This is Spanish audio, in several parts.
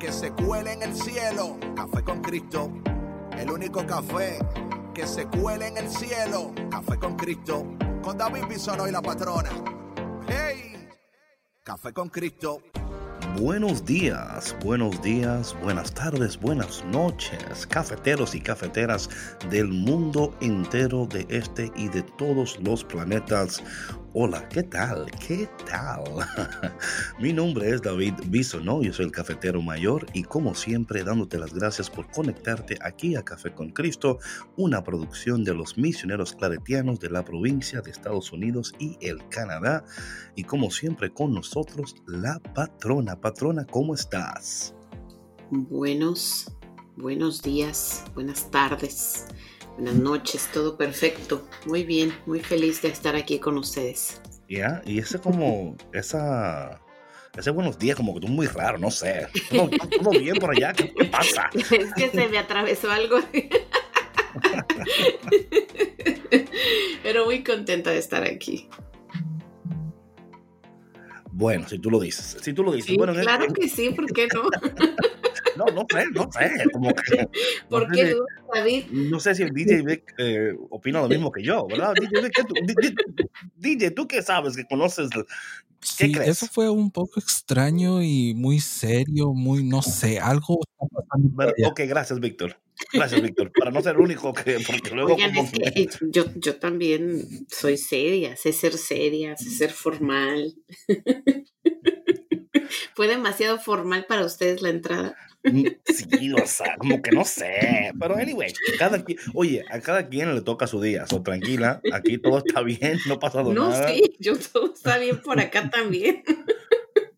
que se cuele en el cielo. Café con Cristo, el único café que se cuele en el cielo. Café con Cristo, con David Bisono y la patrona. ¡Hey! Café con Cristo. Buenos días, buenos días, buenas tardes, buenas noches, cafeteros y cafeteras del mundo entero de este y de todos los planetas. Hola, ¿qué tal? ¿Qué tal? Mi nombre es David Bisonó, yo soy el cafetero mayor y como siempre dándote las gracias por conectarte aquí a Café con Cristo, una producción de los misioneros claretianos de la provincia de Estados Unidos y el Canadá. Y como siempre con nosotros, la patrona. Patrona, ¿cómo estás? Buenos, buenos días, buenas tardes Buenas noches, todo perfecto. Muy bien, muy feliz de estar aquí con ustedes. Ya, y ese como, esa, ese buenos días como que tú muy raro, no sé. ¿Todo, bien por allá? ¿Qué, pasa? Es que se me atravesó algo. Pero muy contenta de estar aquí. Bueno, si tú lo dices, si tú lo dices. claro que sí, ¿por qué no? No, no sé, no sé. Como que, ¿Por no qué sé, David? No sé si el DJ Vic eh, opina lo mismo que yo, ¿verdad? DJ, Vic, tú, DJ, ¿tú qué sabes? ¿Que conoces? ¿Qué sí, crees? eso fue un poco extraño y muy serio, muy, no sé, algo. Pero, ok, gracias, Víctor. Gracias, Víctor. Para no ser el único que, porque luego Oigan, como es que yo, yo también soy seria, sé ser seria, sé ser formal. ¿Fue demasiado formal para ustedes la entrada? Mm, Sí, o sea, como que no sé. Pero anyway, cada quien, oye, a cada quien le toca su día. So, tranquila, aquí todo está bien, no ha pasado No, nada. sí, yo todo está bien por acá también.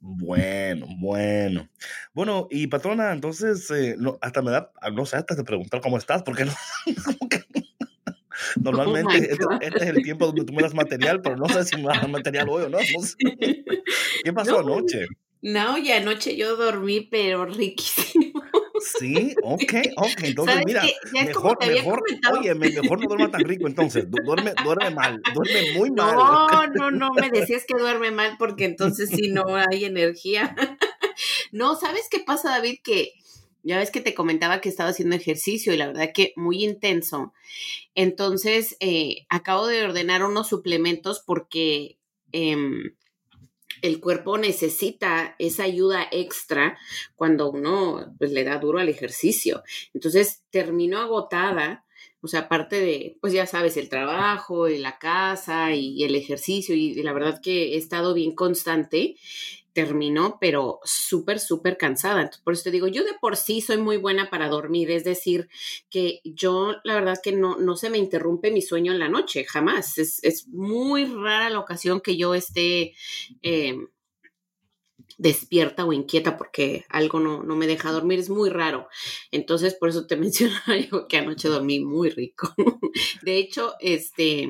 Bueno, bueno. Bueno, y patrona, entonces, eh, no, hasta me da, no sé, hasta de preguntar cómo estás, porque no, como que- normalmente Oh my este, este es el tiempo donde tú me das material, pero no sé si me das material hoy o no. no sé. ¿Qué pasó No. anoche? No, y anoche yo dormí, pero riquísimo. Sí, ok, ok. Entonces, ¿Sabes mira, mejor, mejor, oye, me- mejor no duerma tan rico entonces. du- Duerme, duerme mal, duerme muy mal. No, no, no me decías que duerme mal porque entonces sí no hay energía. No, ¿sabes qué pasa, David? Que ya ves que te comentaba que estaba haciendo ejercicio y la verdad que muy intenso. Entonces, eh, acabo de ordenar unos suplementos porque em, el cuerpo necesita esa ayuda extra cuando uno pues, le da duro al ejercicio. Entonces, termino agotada. O sea, aparte de, pues ya sabes, el trabajo y la casa y el ejercicio y la verdad que he estado bien constante, terminó, pero súper, súper cansada. Entonces, por eso te digo, yo de por sí soy muy buena para dormir, es decir, que yo la verdad que no, no se me interrumpe mi sueño en la noche, jamás. Es, es muy rara la ocasión que yo esté... eh, despierta o inquieta porque algo no, no me deja dormir, es muy raro. Entonces, por eso te mencionaba yo que anoche dormí muy rico. De hecho, este,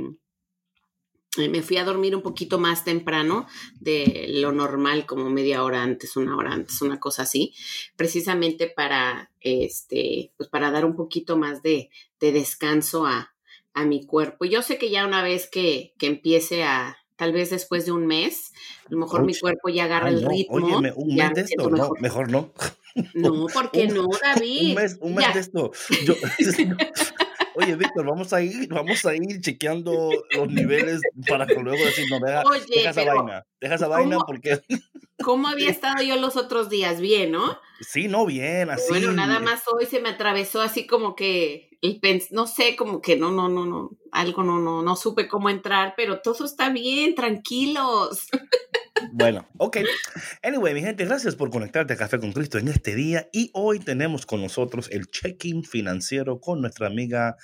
me fui a dormir un poquito más temprano de lo normal, como media hora antes, una hora antes, una cosa así, precisamente para, este, pues para dar un poquito más de, de descanso a, a mi cuerpo. Yo sé que ya una vez que, que empiece a, tal vez después de un mes, a lo mejor mi cuerpo ya agarra el no, ritmo. Óyeme, un mes de esto, no, mejor. no. No, ¿por qué Un- no, David? Un mes, un mes Ya. de esto. Yo- Oye, Víctor, vamos a ir, vamos a ir chequeando los niveles para que luego decir, no, deja, Oye, deja esa vaina, deja esa vaina porque ¿Cómo había estado yo los otros días? Bien, ¿no? sí, no, bien, así. Bueno, nada más hoy se me atravesó así como que el pens no sé, como que no, no, no, no, algo no, no, no supe cómo entrar, pero todo está bien, tranquilos. Bueno, ok. Anyway, mi gente, gracias por conectarte a Café con Cristo en este día. Y hoy tenemos con nosotros el check-in financiero con nuestra amiga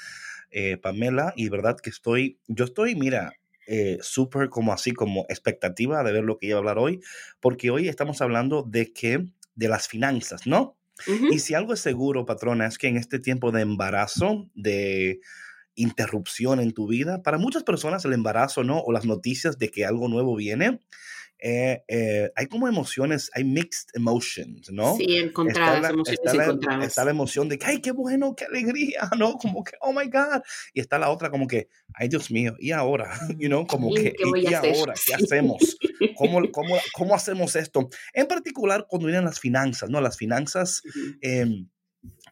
eh, Pamela. Y verdad que estoy, yo estoy, mira, eh, súper como así, como expectativa de ver lo que iba a hablar hoy, porque hoy estamos hablando de que, de las finanzas, ¿no? Y si algo es seguro, patrona, es que en este tiempo de embarazo, de interrupción en tu vida, para muchas personas el embarazo, ¿no? O las noticias de que algo nuevo viene, eh, eh, hay como emociones, hay mixed emotions, ¿no? Sí, encontradas, emociones está la, encontradas. está la emoción de que, ay, qué bueno, qué alegría, ¿no? Como que, oh my God. Y está la otra como que, ay, Dios mío, ¿y ahora? You know, como ¿Y que, qué voy ¿y, a hacer? ahora? ¿Qué hacemos? ¿Cómo, cómo, ¿Cómo hacemos esto? En particular, cuando vienen las finanzas, ¿no? Las finanzas, Ujú, em,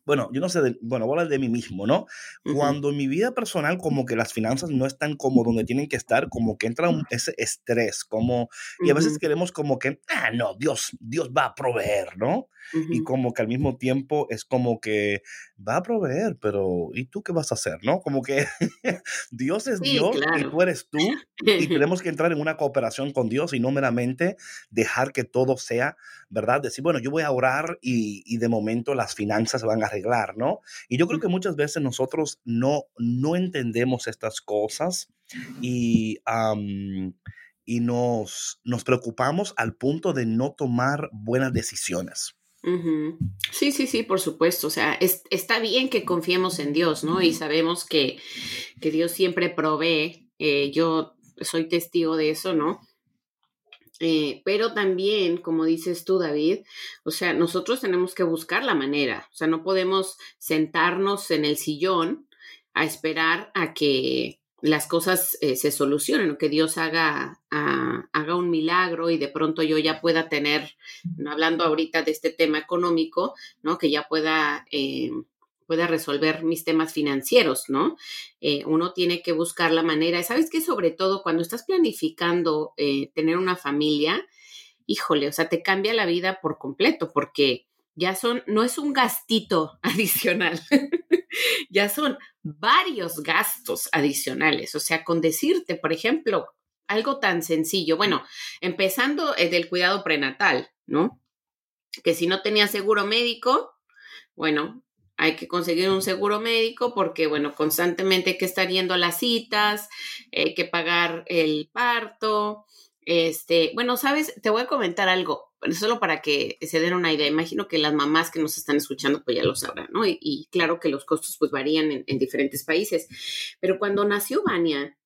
bueno, yo no sé, de- bueno, voy a hablar de mí mismo, ¿no? Cuando en mi vida personal como que las finanzas no están como donde tienen que estar, como que entra un- ese estrés, como, y a veces Ujú, queremos como que, ah, no, Dios, Dios va a proveer, ¿no? Y como que al mismo tiempo es como que va a proveer, pero ¿y tú qué vas a hacer, no? Como que Dios es Sí, Dios y tú eres tú y tenemos que entrar en una cooperación con Dios y no meramente dejar que todo sea, ¿verdad? Decir, bueno, yo voy a orar y, y de momento las finanzas se van a arreglar, ¿no? Y yo creo que muchas veces nosotros no, no entendemos estas cosas y, y nos, nos preocupamos al punto de no tomar buenas decisiones. Sí, sí, sí, por supuesto. O sea, es- está bien que confiemos en Dios, ¿no? Y sabemos que, que Dios siempre provee. Eh, yo soy testigo de eso, ¿no? Eh, pero también, como dices tú, David, o sea, nosotros tenemos que buscar la manera. O sea, no podemos sentarnos en el sillón a esperar a que las cosas eh, se solucionen o que Dios haga, a- haga un milagro y de pronto yo ya pueda tener, hablando ahorita de este tema económico, ¿no? Que ya pueda, eh, pueda resolver mis temas financieros, ¿no? Eh, uno tiene que buscar la manera. ¿Sabes qué? Sobre todo cuando estás planificando tener una familia, híjole, o sea, te cambia la vida por completo porque ya son, no es un gastito adicional, ya son varios gastos adicionales. O sea, con decirte, por ejemplo, algo tan sencillo, bueno, empezando eh, del cuidado prenatal, ¿no? Que si no tenía seguro médico, bueno, hay que conseguir un seguro médico porque, bueno, constantemente hay que estar yendo a las citas, hay que pagar el parto. Este, bueno, sabes, te voy a comentar algo, solo para que se den una idea. Imagino que las mamás que nos están escuchando, pues ya lo sabrán, ¿no? Y, claro que los costos, pues varían en, en diferentes países. Pero cuando nació Vania,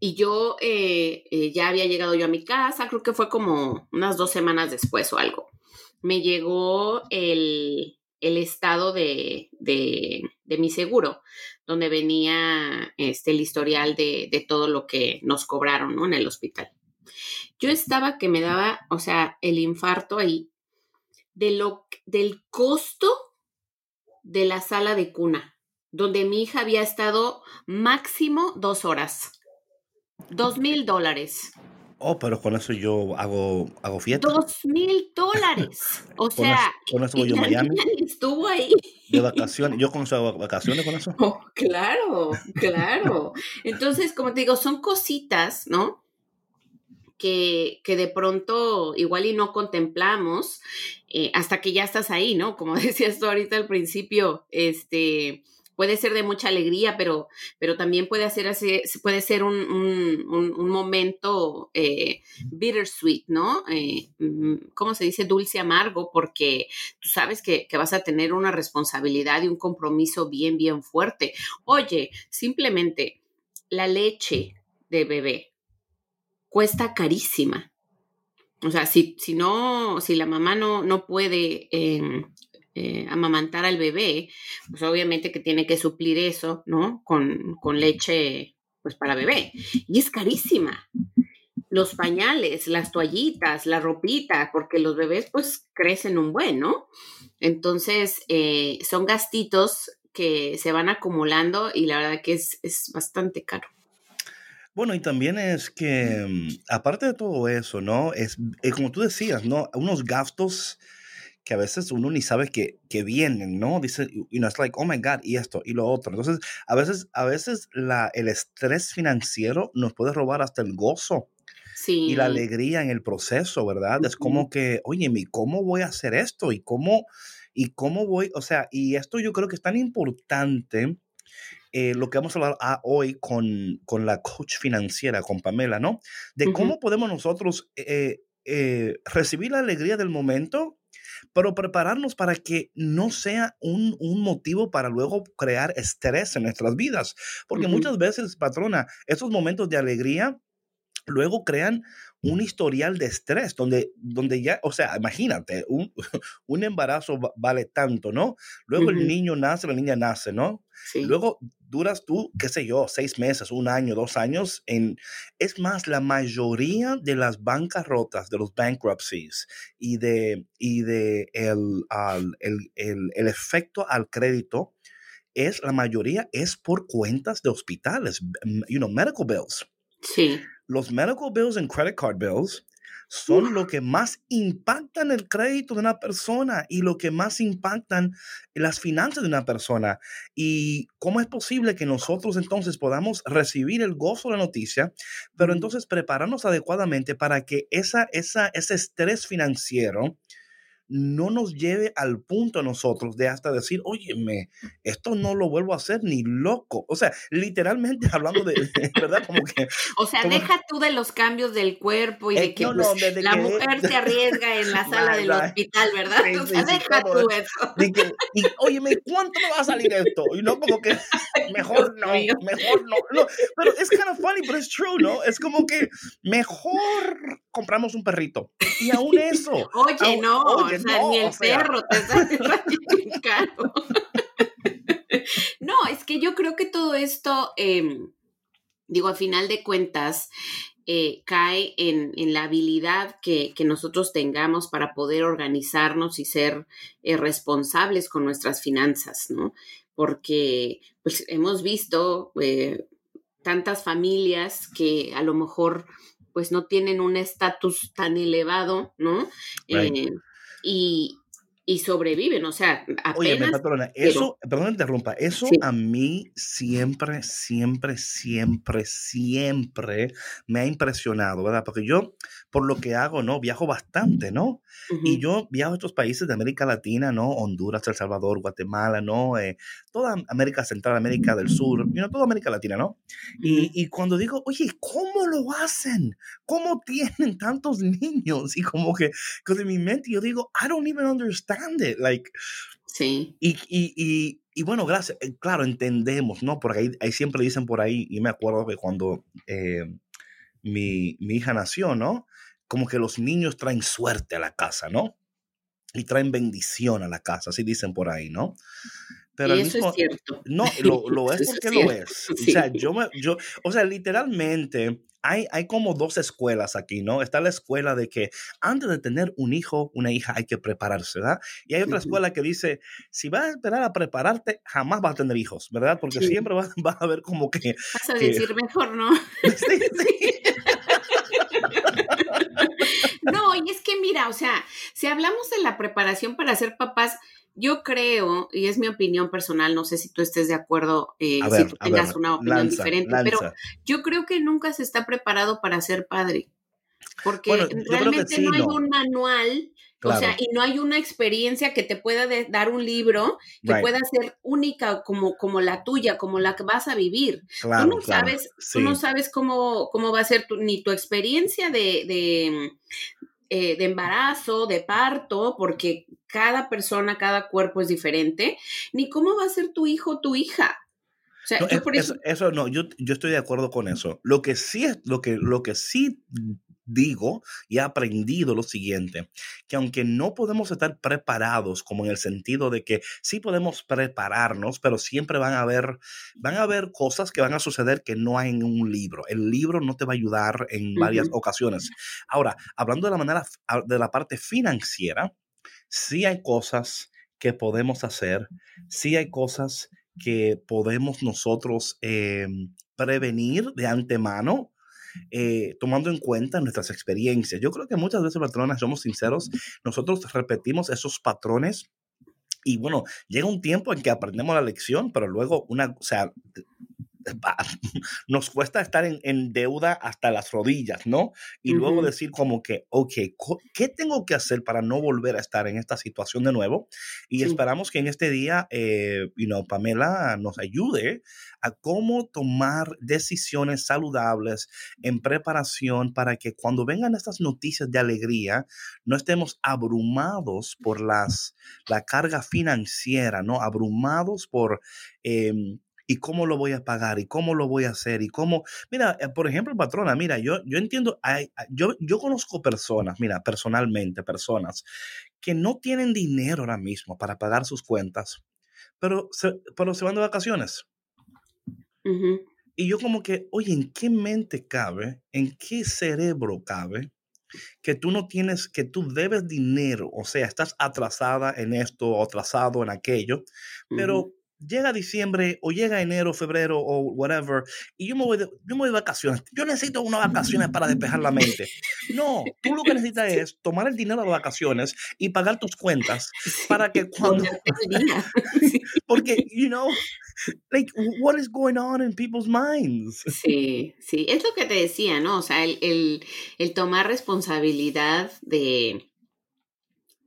y yo eh, eh, ya había llegado yo a mi casa, creo que fue como unas dos semanas después o algo. Me llegó el, el estado de, de, de, mi seguro, donde venía este, el historial de, de, todo lo que nos cobraron ¿no? en el hospital. Yo estaba que me daba, o sea, el infarto ahí, de lo, del costo de la sala de cuna, donde mi hija había estado máximo dos horas. Dos mil dólares. Oh, pero con eso yo hago, hago fiesta. Dos mil dólares. O con sea, eso, con eso voy yo a Miami. Estuvo ahí. De vacaciones. Yo con eso vacaciones con eso. Oh, claro, claro. Entonces, como te digo, son cositas, ¿no? Que, que de pronto igual y no contemplamos eh, hasta que ya estás ahí, ¿no? Como decías tú ahorita al principio, este puede ser de mucha alegría, pero, pero también puede, hacer puede ser un, un, un, un momento eh, bittersweet, ¿no? Eh, ¿Cómo se dice? Dulce amargo, porque tú sabes que, que, vas a tener una responsabilidad y un compromiso bien, bien fuerte. Oye, simplemente la leche de bebé cuesta carísima. O sea, si, si no, si la mamá no, no puede eh, eh, amamantar al bebé, pues obviamente que tiene que suplir eso, ¿no? Con, con leche, pues para bebé. Y es carísima. Los pañales, las toallitas, la ropita, porque los bebés pues crecen un buen, ¿no? Entonces, eh, son gastitos que se van acumulando y la verdad que es, es bastante caro. Bueno, y también es que, mm, aparte de todo eso, ¿no? Es, es como tú decías, ¿no? Unos gastos que a veces uno ni sabe que, que vienen, ¿no? Dice, y no es like, oh my God, y esto, y lo otro. Entonces, a veces, a veces la, el estrés financiero nos puede robar hasta el gozo sí. y la alegría en el proceso, ¿verdad? Uh -huh. Es como que, oye, ¿y cómo voy a hacer esto? ¿Y cómo, y cómo voy? O sea, y esto yo creo que es tan importante. Eh, lo que vamos a hablar ah, hoy con, con, la coach financiera, con Pamela, ¿no? De uh -huh. cómo podemos nosotros eh, eh, recibir la alegría del momento, pero prepararnos para que no sea un, motivo para luego crear estrés en nuestras vidas. Porque muchas veces, patrona, esos momentos de alegría luego crean un historial de estrés donde, donde ya, o sea, imagínate, un, un embarazo vale tanto, ¿no? Luego el niño nace, la niña nace, ¿no? Luego duras tú, qué sé yo, seis meses, un año, dos años en... Es más, la mayoría de las bancarrotas, de los bankruptcies y de, y de el, el, el, el efecto al crédito, es la mayoría es por cuentas de hospitales, you know, medical bills. Sí. Los medical bills and credit card bills son lo que más impactan el crédito de una persona y lo que más impactan las finanzas de una persona. ¿Y cómo es posible que nosotros entonces podamos recibir el gozo de la noticia, pero entonces prepararnos adecuadamente para que esa, esa, ese estrés financiero no nos lleve al punto a nosotros de hasta decir, óyeme, esto no lo vuelvo a hacer ni loco. O sea, literalmente hablando de, ¿verdad? Como que... O sea, deja tú de los cambios del cuerpo y de eh, que pues, la mujer se arriesga en la sala del hospital, ¿verdad? o sea, deja tú eso. y, óyeme, ¿cuánto me va a salir esto? Y no como que, mejor no, mejor no. no. Pero es kind of funny, pero es true, ¿no? Es como que mejor compramos un perrito. Y aún eso. Oye, no, o sea, ni el perro te sale caro. no, es que yo creo que todo esto, em, digo, a final de cuentas, eh, cae en, la habilidad que, nosotros tengamos para poder organizarnos y ser eh, responsables con nuestras finanzas, ¿no? Porque pues, hemos visto eh, tantas familias que a lo mejor pues no tienen un estatus tan elevado, ¿no? Y, y sobreviven, o sea, apenas... Oye, patrona, eso, perdón interrumpa, eso a mí siempre, siempre, siempre, siempre me ha impresionado, ¿verdad? Porque yo, por lo que hago, ¿no? Viajo bastante, ¿no? Y yo viajo a estos países de América Latina, ¿no? Honduras, El Salvador, Guatemala, ¿no? Eh, toda América Central, América del Sur, you toda América Latina, ¿no? y, y cuando digo, oye, ¿cómo lo hacen? ¿Cómo tienen tantos niños? Y como que, que en mi mente yo digo, I don't even understand Like, sí. Y, y, y, bueno, gracias. Eh, claro, entendemos, ¿no? Porque ahí, siempre dicen por ahí, y me acuerdo que cuando eh, mi, mi hija nació, ¿no? Como que los niños traen suerte a la casa, ¿no? Y traen bendición a la casa, así dicen por ahí, ¿no? Pero eso es cierto. No, lo, lo es porque lo es. O sea, yo me, yo, o sea, literalmente hay, hay como dos escuelas aquí, ¿no? Está la escuela de que antes de tener un hijo, una hija, hay que prepararse, ¿verdad? Y hay otra escuela que dice, si vas a esperar a prepararte, jamás vas a tener hijos, ¿verdad? Porque siempre vas, a ver como que... Vas a decir mejor, ¿no? sí, sí. no, y es que mira, o sea, si hablamos de la preparación para ser papás, yo creo, y es mi opinión personal, no sé si tú estés de acuerdo, eh, si tú tengas una opinión diferente, pero yo creo que nunca se está preparado para ser padre, porque realmente no hay un manual, o sea, y no hay una experiencia que te pueda dar un libro que pueda ser única como, como la tuya, como la que vas a vivir. tú no sabes, tú no sabes cómo, cómo va a ser tu, ni tu experiencia de eh, de embarazo, de parto, porque cada persona, cada cuerpo es diferente, ni cómo va a ser tu hijo o tu hija. O sea, eso, no, yo, yo estoy de acuerdo con eso. Lo que sí es, lo que, lo que sí digo y he aprendido lo siguiente, que aunque no podemos estar preparados como en el sentido de que sí podemos prepararnos, pero siempre van a haber, van a haber cosas que van a suceder que no hay en un libro. El libro no te va a ayudar en varias ocasiones. Ahora, hablando de la manera, de la parte financiera, sí hay cosas que podemos hacer, sí hay cosas que podemos nosotros em, prevenir de antemano eh, tomando en cuenta nuestras experiencias. Yo creo que muchas veces, patronas, somos sinceros, nosotros repetimos esos patrones y bueno, llega un tiempo en que aprendemos la lección, pero luego una, o sea, nos cuesta estar en, deuda hasta las rodillas, ¿no? Y luego decir como que, ok, ¿qué tengo que hacer para no volver a estar en esta situación de nuevo? Y esperamos que en este día, eh, you know, Pamela nos ayude a cómo tomar decisiones saludables en preparación para que cuando vengan estas noticias de alegría, no estemos abrumados por las, la carga financiera, ¿no? Abrumados por... Em, y cómo lo voy a pagar y cómo lo voy a hacer y cómo, mira, eh, por ejemplo, patrona, mira, yo, yo entiendo, yo, yo conozco personas, mira, personalmente, personas que no tienen dinero ahora mismo para pagar sus cuentas, pero se, pero se van de vacaciones. Y yo como que, oye, ¿en qué mente cabe, en qué cerebro cabe que tú no tienes, que tú debes dinero, o sea, estás atrasada en esto o atrasado en aquello, pero llega diciembre o llega enero, febrero o whatever, y yo me voy de, yo me voy de vacaciones. Yo necesito unas vacaciones para despejar la mente. No, tú lo que necesitas es tomar el dinero de vacaciones y pagar tus cuentas para que cuando... Porque, you know, like, what is going on in people's minds? Sí, sí, es lo que te decía, ¿no? O sea, el, el tomar responsabilidad de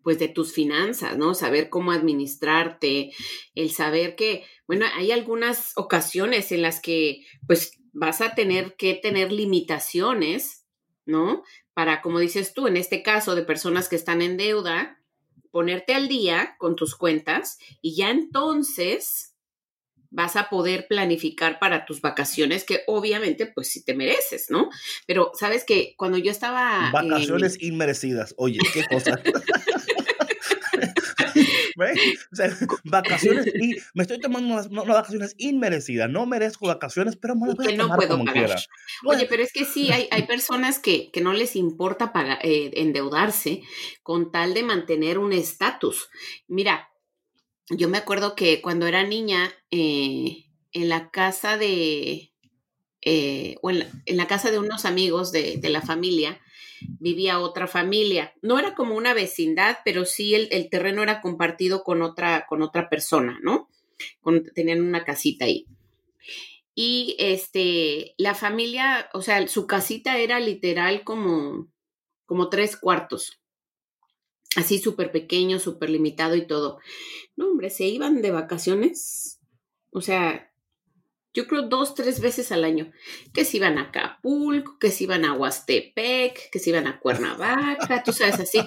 pues de tus finanzas, ¿no? Saber cómo administrarte, el saber que, bueno, hay algunas ocasiones en las que pues vas a tener que tener limitaciones, ¿no? Para, como dices tú, en este caso de personas que están en deuda, ponerte al día con tus cuentas y ya entonces vas a poder planificar para tus vacaciones que obviamente pues sí te mereces, ¿no? Pero sabes que cuando yo estaba... Vacaciones inmerecidas, oye, qué cosa. vacaciones y me estoy tomando unas, vacaciones inmerecidas. No merezco vacaciones, pero me las voy a tomar como quiera. Oye, pero es que sí, hay, hay personas que, que no les importa pagar, eh, endeudarse con tal de mantener un estatus. Mira, yo me acuerdo que cuando era niña, eh, en la casa de, eh, o en la, casa de unos amigos de, de la familia, vivía otra familia. No era como una vecindad, pero sí el, terreno era compartido con otra, con otra persona, ¿no? tenían una casita ahí. Y este, la familia, o sea, su casita era literal como, como tres cuartos. Así súper pequeño, súper limitado y todo. No, hombre, se iban de vacaciones. O sea, yo creo dos, tres veces al año, que se iban a Acapulco, que se iban a Huastepec, que se iban a Cuernavaca, tú sabes así.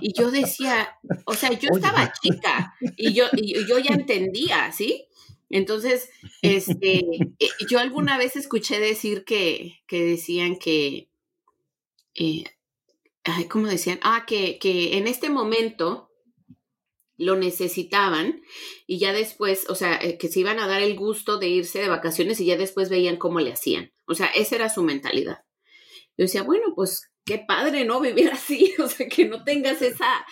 Y yo decía, o sea, yo estaba chica y yo, y yo ya entendía, ¿sí? Entonces, este, eh, yo alguna vez escuché decir que, que decían que, eh, ay, ¿cómo decían? Ah, que, que en este momento lo necesitaban y ya después, o sea, eh, que se iban a dar el gusto de irse de vacaciones y ya después veían cómo le hacían. O sea, esa era su mentalidad. Yo decía, bueno, pues qué padre, ¿no? Vivir así, o sea, que no tengas esa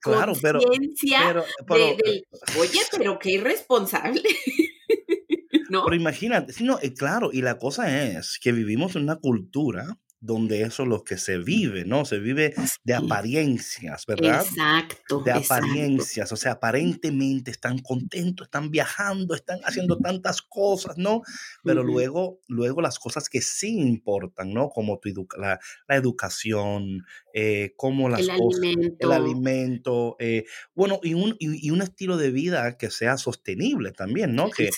claro, conciencia de, oye, pero qué irresponsable. ¿No? Pero imagínate, sí, no, eh, claro, y la cosa es que vivimos en una cultura donde eso es lo que se vive, ¿no? Se vive de apariencias, ¿verdad? Exacto. De apariencias, o sea, aparentemente están contentos, están viajando, están haciendo tantas cosas, ¿no? Pero luego, luego las cosas que sí importan, ¿no? Como tu la, la, educación, eh, como las el cosas, alimento. el alimento, eh, bueno, y un, y, un estilo de vida que sea sostenible también, ¿no? Que,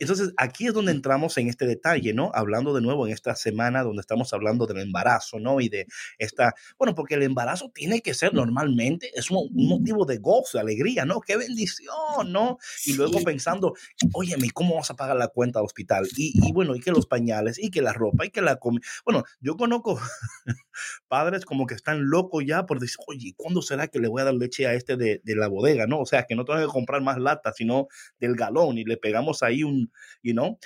entonces, aquí es donde entramos en este detalle, ¿no? Hablando de nuevo en esta semana donde estamos hablando de del embarazo, ¿no? Y de esta, bueno, porque el embarazo tiene que ser normalmente, es un, motivo de gozo, de alegría, ¿no? Qué bendición, ¿no? Y luego pensando, oye, ¿cómo vamos a pagar la cuenta del hospital? Y, bueno, y que los pañales, y que la ropa, y que la comida. Bueno, yo conozco padres como que están locos ya por decir, oye, ¿cuándo será que le voy a dar leche a este de, la bodega, ¿no? O sea, que no tengo que comprar más lata, sino del galón y le pegamos ahí un, you know,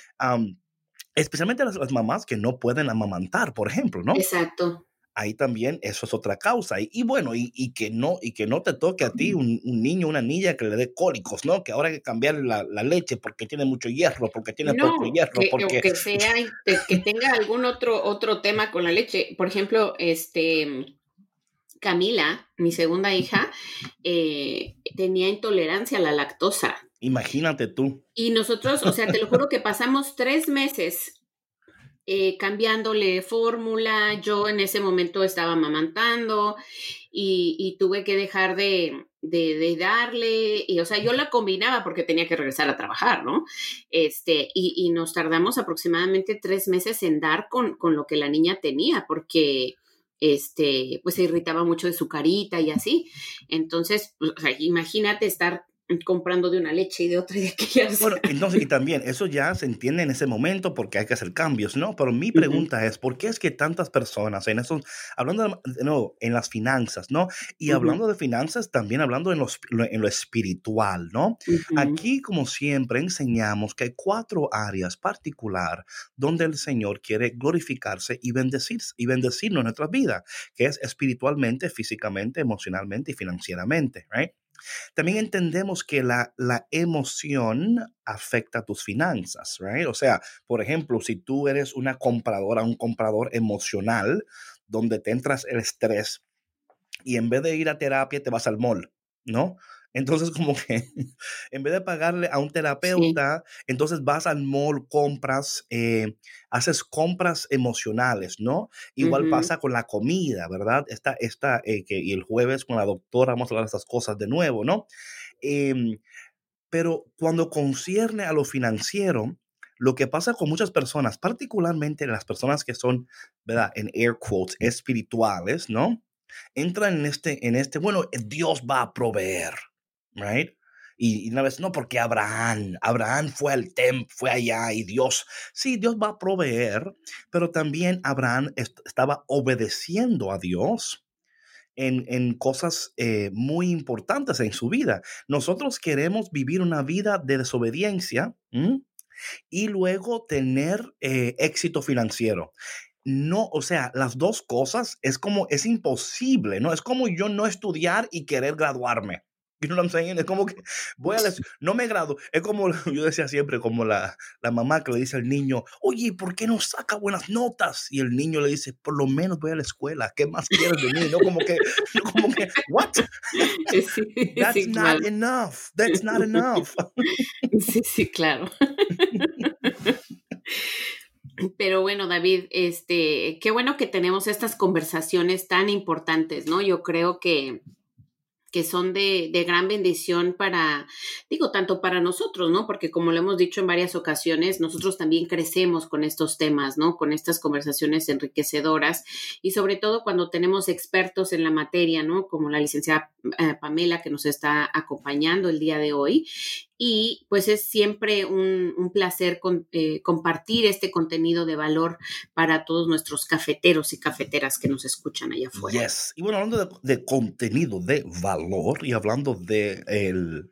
especialmente las, las, mamás que no pueden amamantar, por ejemplo, ¿no? Exacto. Ahí también eso es otra causa. Y, bueno, y, y, que no, y que no te toque a ti un, un, niño, una niña que le dé cólicos, ¿no? Que ahora hay que cambiarle la, la leche porque tiene mucho hierro, porque tiene poco hierro. Que, porque... que sea, que tenga algún otro, otro tema con la leche. Por ejemplo, este Camila, mi segunda hija, eh, tenía intolerancia a la lactosa Imagínate tú. Y nosotros, o sea, te lo juro que pasamos tres meses eh, cambiándole fórmula. Yo en ese momento estaba amamantando y, tuve que dejar de, darle. Y, o sea, yo la combinaba porque tenía que regresar a trabajar, ¿no? Este, y, nos tardamos aproximadamente tres meses en dar con, con lo que la niña tenía, porque este, pues se irritaba mucho de su carita y así. Entonces, pues, imagínate estar comprando de una leche y de otra y de aquellas. Bueno, entonces, y también eso ya se entiende en ese momento porque hay que hacer cambios, ¿no? Pero mi pregunta es, ¿por qué es que tantas personas en esos, hablando de, no, en las finanzas, ¿no? Y hablando de finanzas, también hablando en, los, en lo espiritual, ¿no? Aquí, como siempre, enseñamos que hay cuatro áreas particular donde el Señor quiere glorificarse y bendecir, y bendecirnos en nuestra vida, que es espiritualmente, físicamente, emocionalmente y financieramente, ¿right? También entendemos que la, la emoción afecta tus finanzas, right? O sea, por ejemplo, si tú eres una compradora, un comprador emocional, donde te entras el estrés y en vez de ir a terapia te vas al mall, ¿no? Entonces, como que en vez de pagarle a un terapeuta, entonces vas al mall, compras, eh, haces compras emocionales, ¿no? Igual pasa con la comida, ¿verdad? Esta, esta, eh, que, y el jueves con la doctora vamos a hablar de estas cosas de nuevo, ¿no? Em, pero cuando concierne a lo financiero, lo que pasa con muchas personas, particularmente las personas que son, ¿verdad? En air quotes, espirituales, ¿no? Entran en este, en este, bueno, Dios va a proveer, right? Y, una vez, no, porque Abraham, Abraham fue al templo, fue allá y Dios, sí, Dios va a proveer, pero también Abraham estaba obedeciendo a Dios. En, en cosas eh, muy importantes en su vida. Nosotros queremos vivir una vida de desobediencia y luego tener eh, éxito financiero no, o sea, las dos cosas es como, es imposible, ¿no? Es como yo no estudiar y querer graduarme. You know what I'm saying? Es como que voy a no me grado. Es como yo decía siempre, como la, la mamá que le dice al niño, oye, ¿por qué no saca buenas notas? Y el niño le dice, por lo menos voy a la escuela. ¿Qué más quieres de mí? No como que, como que, what? That's not enough. That's not enough. Sí, sí, claro. Pero bueno, David, este, qué bueno que tenemos estas conversaciones tan importantes, ¿no? Yo creo que que son de, de, gran bendición para, digo, tanto para nosotros, ¿no? Porque como lo hemos dicho en varias ocasiones, nosotros también crecemos con estos temas, ¿no? Con estas conversaciones enriquecedoras y sobre todo cuando tenemos expertos en la materia, ¿no? Como la licenciada eh, Pamela que nos está acompañando el día de hoy y pues es siempre un, placer eh, compartir este contenido de valor para todos nuestros cafeteros y cafeteras que nos escuchan allá afuera. Yes. Y bueno, hablando de, contenido de valor y hablando de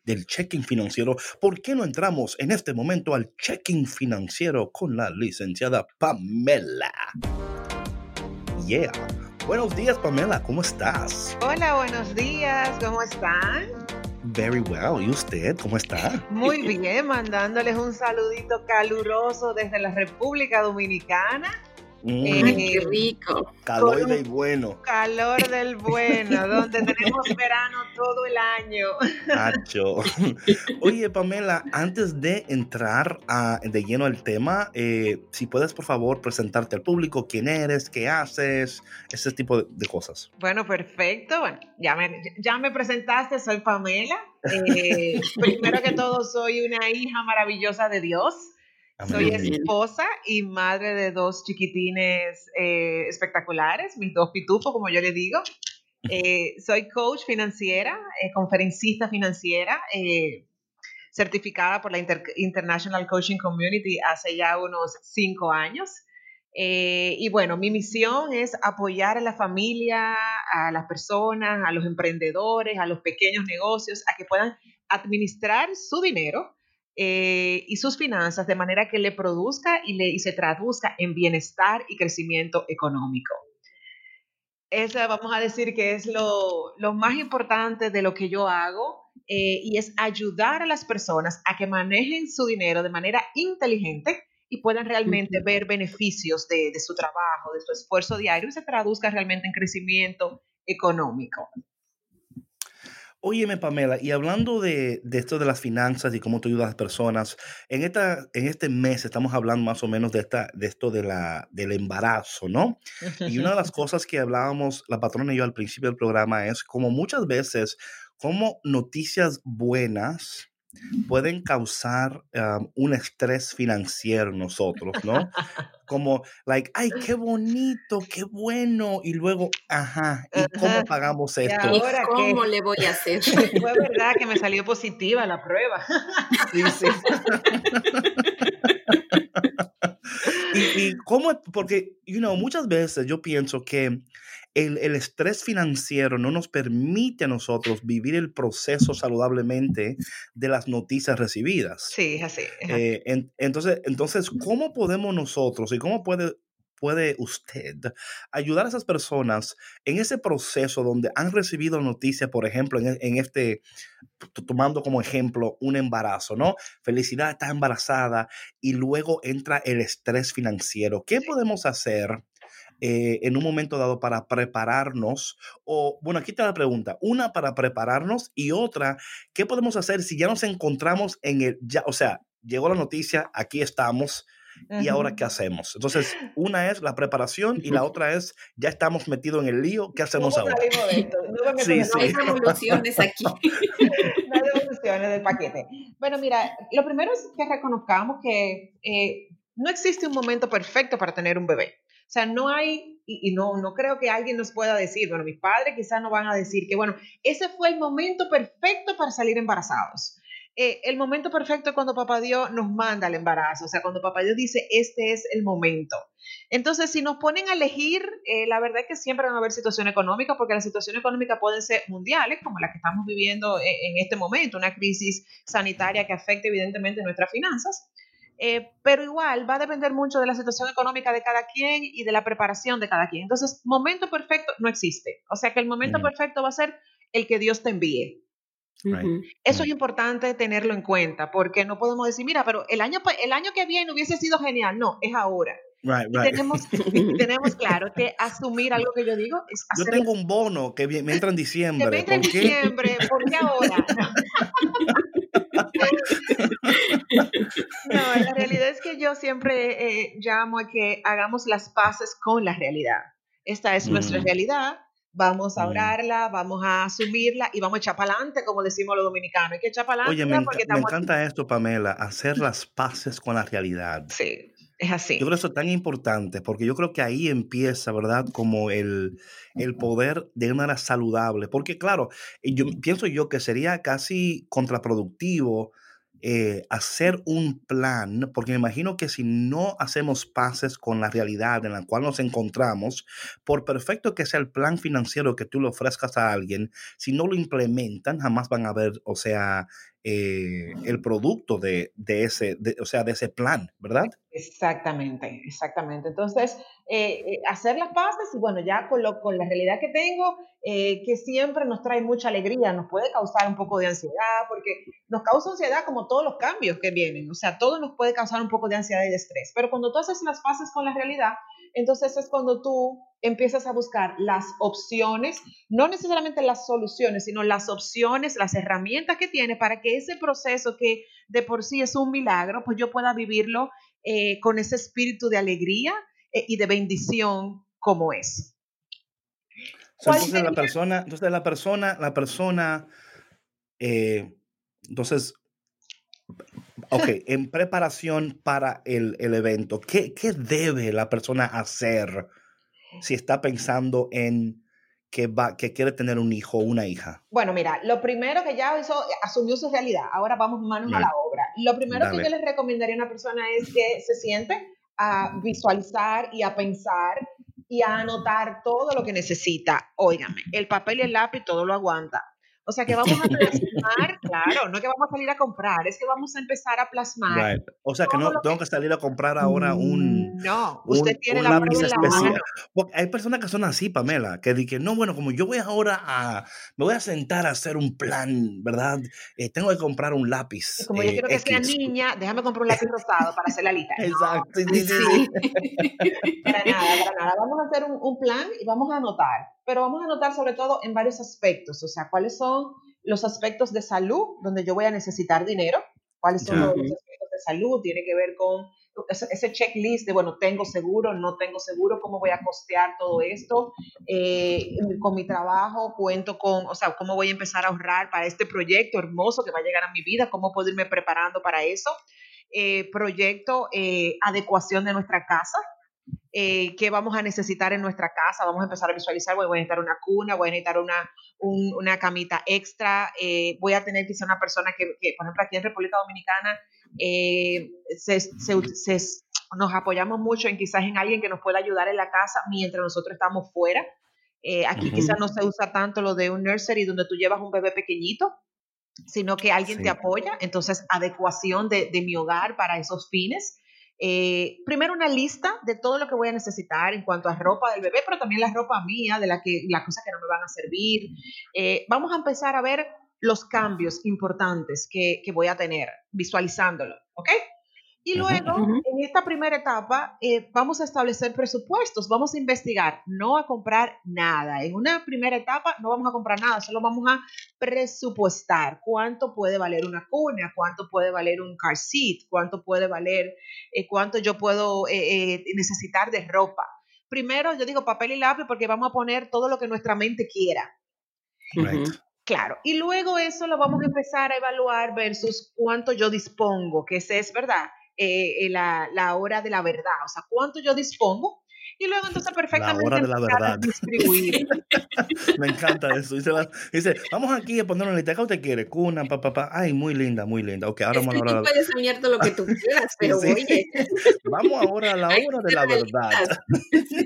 del checking financiero, ¿por qué no entramos en este momento al checking financiero con la licenciada Pamela? Yeah. Buenos días, Pamela, ¿cómo estás? Hola, buenos días, ¿cómo están? Very well. ¿Y usted cómo está? Muy bien, mandándoles un saludito caluroso desde la República Dominicana. Mm. qué rico. Calor del bueno. Calor del bueno, donde tenemos verano todo el año. Nacho. Oye, Pamela, antes de entrar de lleno al tema, eh, si puedes, por favor, presentarte al público, quién eres, qué haces, ese tipo de, cosas. Bueno, perfecto. Bueno, ya me, ya me presentaste, soy Pamela. Eh, primero que todo, soy una hija maravillosa de Dios. Soy esposa y madre de dos chiquitines eh, espectaculares, mis dos pitufos, como yo le digo. Eh, soy coach financiera, eh, conferencista financiera, certificada por la International Coaching Community hace ya unos cinco años. y bueno, mi misión es apoyar a la familia, a las personas, a los emprendedores, a los pequeños negocios, a que puedan administrar su dinero eh, y sus finanzas de manera que le produzca y, le, y se traduzca en bienestar y crecimiento económico. Eso vamos a decir que es lo, lo más importante de lo que yo hago eh, y es ayudar a las personas a que manejen su dinero de manera inteligente y puedan realmente ver beneficios de, de su trabajo, de su esfuerzo diario y se traduzca realmente en crecimiento económico. Óyeme, Pamela, y hablando de, esto de las finanzas y cómo tú ayudas a las personas, en, esta, en este mes estamos hablando más o menos de, esta, de esto de la, del embarazo, ¿no? Y una de las cosas que hablábamos la patrona y yo al principio del programa es como muchas veces, como noticias buenas pueden causar un estrés financiero en nosotros, ¿no? Como, like, ay, qué bonito, qué bueno, y luego, ajá, ¿y cómo pagamos esto? ¿Y cómo le voy a hacer? Fue verdad que me salió positiva la prueba. Sí, sí. y, y cómo, porque, you know, muchas veces yo pienso que el, estrés financiero no nos permite a nosotros vivir el proceso saludablemente de las noticias recibidas. Sí, es así. Eh, entonces, entonces, ¿cómo podemos nosotros y cómo puede, puede usted ayudar a esas personas en ese proceso donde han recibido noticias, por ejemplo, en, en este, tomando como ejemplo un embarazo, ¿no? Felicidad, está embarazada y luego entra el estrés financiero. ¿Qué podemos hacer? Eh, en un momento dado para prepararnos? O, bueno, aquí está la pregunta. Una, para prepararnos y otra, ¿qué podemos hacer si ya nos encontramos en el, ya, o sea, llegó la noticia, aquí estamos. ¿Y ahora qué hacemos? Entonces, una es la preparación y la otra es, ya estamos metidos en el lío, ¿qué hacemos ahora? No, sí, sí. hay revoluciones aquí. no hay del paquete. Bueno, mira, lo primero es que reconozcamos que eh, no existe un momento perfecto para tener un bebé. O sea, no hay, y, no, no creo que alguien nos pueda decir, bueno, mis padres quizás no van a decir que, bueno, ese fue el momento perfecto para salir embarazados. Eh, el momento perfecto es cuando papá Dios nos manda el embarazo, o sea, cuando papá Dios dice, este es el momento. Entonces, si nos ponen a elegir, eh, la verdad es que siempre van a haber situaciones económicas, porque las situaciones económicas pueden ser mundiales, como la que estamos viviendo en, en este momento, una crisis sanitaria que afecta evidentemente nuestras finanzas. Eh, pero igual va a depender mucho de la situación económica de cada quien y de la preparación de cada quien. Entonces, momento perfecto no existe. O sea que el momento perfecto va a ser el que Dios te envíe. Eso es importante tenerlo en cuenta, porque no podemos decir, mira, pero el año, el año que viene hubiese sido genial. No, es ahora. Tenemos, tenemos, claro que asumir algo que yo digo es hacer. Yo tengo un bono que me entra en diciembre. me entra en diciembre, ¿por qué ahora? No. la realidad es que yo siempre eh, llamo a que hagamos las paces con la realidad. Esta es nuestra realidad, vamos a orarla, vamos a asumirla y vamos a echar para adelante, como decimos los dominicanos. Hay que echar para adelante. Oye, me, me encanta esto, Pamela, hacer las paces con la realidad. Sí. Es así. Yo creo que eso es tan importante porque yo creo que ahí empieza, ¿verdad? Como el, el poder de una manera saludable. Porque claro, yo pienso yo que sería casi contraproductivo eh, hacer un plan, porque me imagino que si no hacemos pases con la realidad en la cual nos encontramos, por perfecto que sea el plan financiero que tú le ofrezcas a alguien, si no lo implementan, jamás van a ver, o sea, eh, el producto de, ese, o sea, de ese plan, ¿verdad? Exactamente, exactamente. Entonces, eh, eh, hacer las paces y bueno, ya con, lo, con la realidad que tengo, que siempre nos trae mucha alegría, nos puede causar un poco de ansiedad, porque nos causa ansiedad como todos los cambios que vienen, o sea, todo nos puede causar un poco de ansiedad y de estrés, pero cuando tú haces las paces con la realidad, entonces es cuando tú empiezas a buscar las opciones, no necesariamente las soluciones, sino las opciones, las herramientas que tiene para que ese proceso que de por sí es un milagro, pues yo pueda vivirlo eh, con ese espíritu de alegría eh, y de bendición como es. entonces la persona, entonces la persona, la persona, eh, entonces Ok, en preparación para el, evento, ¿qué, debe la persona hacer si está pensando en que, va, que quiere tener un hijo o una hija? Bueno, mira, lo primero que ya hizo, asumió su realidad, ahora vamos manos a la obra. Lo primero que yo les recomendaría a una persona es que se siente a visualizar y a pensar y a anotar todo lo que necesita. Óigame, el papel y el lápiz todo lo aguanta o sea, que vamos a plasmar, claro, no que vamos a salir a comprar, es que vamos a empezar a plasmar. O sea, que no tengo que... salir a comprar ahora un. No, usted tiene la lápiz especial. Porque hay personas que son así, Pamela, que dicen, no, bueno, como yo voy ahora a. Me voy a sentar a hacer un plan, ¿verdad? Eh, tengo que comprar un lápiz. como yo quiero que sea niña, déjame comprar un lápiz rosado para hacer la lista. Exacto. Sí. para nada, para nada. Vamos a hacer un, un plan y vamos a anotar pero vamos a anotar sobre todo en varios aspectos, o sea, cuáles son los aspectos de salud, donde yo voy a necesitar dinero, cuáles son los aspectos de salud, tiene que ver con ese, checklist de, bueno, tengo seguro, no tengo seguro, cómo voy a costear todo esto, eh, con mi trabajo, cuento con, o sea, cómo voy a empezar a ahorrar para este proyecto hermoso que va a llegar a mi vida, cómo puedo irme preparando para eso. Eh, proyecto, eh, adecuación de nuestra casa, eh, qué vamos a necesitar en nuestra casa, vamos a empezar a visualizar, voy a necesitar una cuna, voy a necesitar una, una camita extra, eh, voy a tener quizá una persona que, por ejemplo, aquí en República Dominicana eh, nos apoyamos mucho en quizás en alguien que nos pueda ayudar en la casa mientras nosotros estamos fuera. aquí quizás no se usa tanto lo de un nursery donde tú llevas un bebé pequeñito, sino que alguien te apoya. Entonces, adecuación de, de mi hogar para esos fines. Eh, primero una lista de todo lo que voy a necesitar en cuanto a ropa del bebé, pero también la ropa mía, de la que, las cosas que no me van a servir. Eh, vamos a empezar a ver los cambios importantes que, que voy a tener visualizándolo, ¿ok? Y luego, en esta primera etapa, eh, vamos a establecer presupuestos, vamos a investigar, no a comprar nada. En una primera etapa no vamos a comprar nada, solo vamos a presupuestar cuánto puede valer una cuna, cuánto puede valer un car seat, cuánto puede valer, eh, cuánto yo puedo eh, necesitar de ropa. Primero, yo digo papel y lápiz porque vamos a poner todo lo que nuestra mente quiera. Claro, y luego eso lo vamos a empezar a evaluar versus cuánto yo dispongo, que ese es verdad eh, eh, la, la, hora de la verdad, o sea, cuánto yo dispongo. Y luego entonces perfectamente la hora de la verdad. distribuir. Me encanta eso. Dice, dice, vamos aquí a poner una lista. ¿Qué usted quiere? Cuna, papá, papá. Ay, muy linda, muy linda. Ok, ahora vamos a la... puedes soñar todo lo que tú quieras, pero oye. Vamos ahora a la hora de la verdad.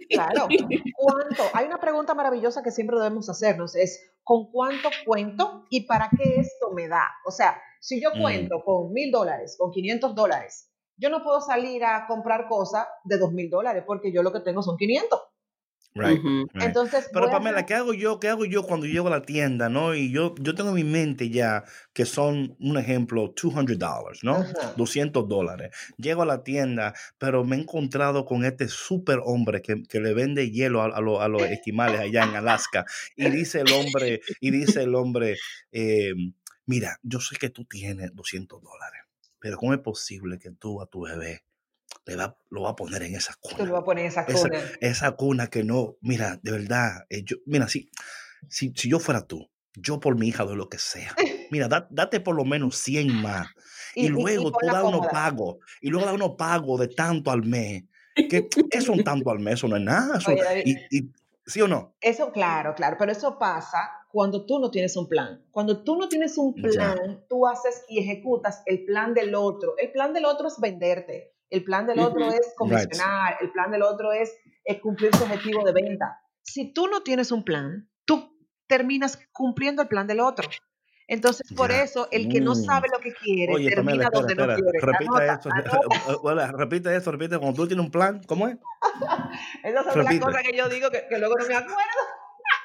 Claro. ¿Cuánto? Hay una pregunta maravillosa que siempre debemos hacernos. Es, ¿con cuánto cuento y para qué esto me da? O sea, si yo mm. cuento con mil dólares, con 500 dólares, yo no puedo salir a comprar cosas de dos mil dólares porque yo lo que tengo son 500. Right, Entonces, pero Pamela, ¿qué hago yo? ¿Qué hago yo cuando llego a la tienda, no? Y yo, yo tengo en mi mente ya que son, un ejemplo, 200 dólares, ¿no? 200 dólares. Llego a la tienda, pero me he encontrado con este super hombre que, que le vende hielo a, a, los esquimales allá en Alaska. Y dice el hombre, y dice el hombre, eh, mira, yo sé que tú tienes 200 dólares pero ¿cómo es posible que tú a tu bebé le va, lo va a poner en esa cuna? Tú lo vas a poner en esa cuna. Esa, cuna que no, mira, de verdad, eh, yo, mira, si, si, si, yo fuera tú, yo por mi hija de lo que sea, mira, date por lo menos 100 más. Y, luego tú das unos pagos, y luego da unos pagos de tanto al mes. Que eso un tanto al mes, eso no es nada. y, y, ¿Sí o no? Eso, claro, claro, pero eso pasa cuando tú no tienes un plan. Cuando tú no tienes un plan, tú haces y ejecutas el plan del otro. El plan del otro es venderte. El plan del otro es comisionar. El plan del otro es, cumplir su objetivo de venta. Si tú no tiees un plan, tú terminas cumpliendo el plan del otro. Entonces, por eso, el que no mm. sabe lo que quiere termina donde no quiere. Repita eso, repite eso, repite. Cuando tú tienes un plan, ¿cómo es? Esas son las cosas que yo digo que, que luego no me acuerdo.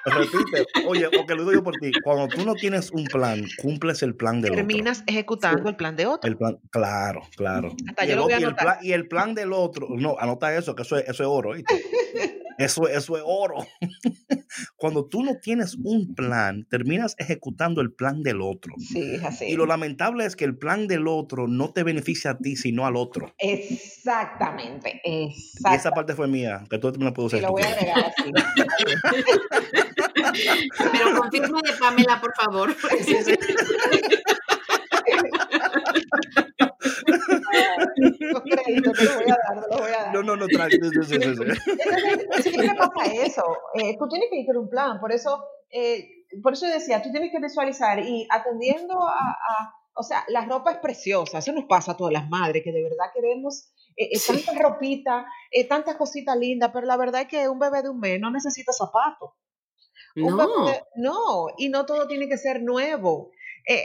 Repite, oye, o que lo digo yo por ti, cuando tú no tienes un plan, cumples el plan del otro. Terminas ejecutando el plan de otro. El plan, claro, claro. y, el, plan, y, el, plan, del otro, no, anota eso, que eso es, eso es oro, Eso, eso es oro. Cuando tú no tienes un plan, terminas ejecutando el plan del otro. Sí, así. Y lo lamentable es que el plan del otro no te beneficia a ti, sino al otro. Exactamente, exactamente. Y esa parte fue mía, que tú me puedo hacer. lo voy a agregar así. Pero confirma de Pamela, por favor. No, no, no, tranquilo. Sí, Siempre pasa eso. Eh, tú tienes que ir con un plan. Por eso, eh, por eso decía, tú tienes que visualizar y atendiendo a, o sea, la ropa es preciosa. Eso nos pasa a todas las madres que de verdad queremos eh, eh tanta ropita, eh, tantas cositas lindas, pero la verdad es que un bebé de un mes no necesita zapatos. No. no, y no todo tiene que ser nuevo. Eh,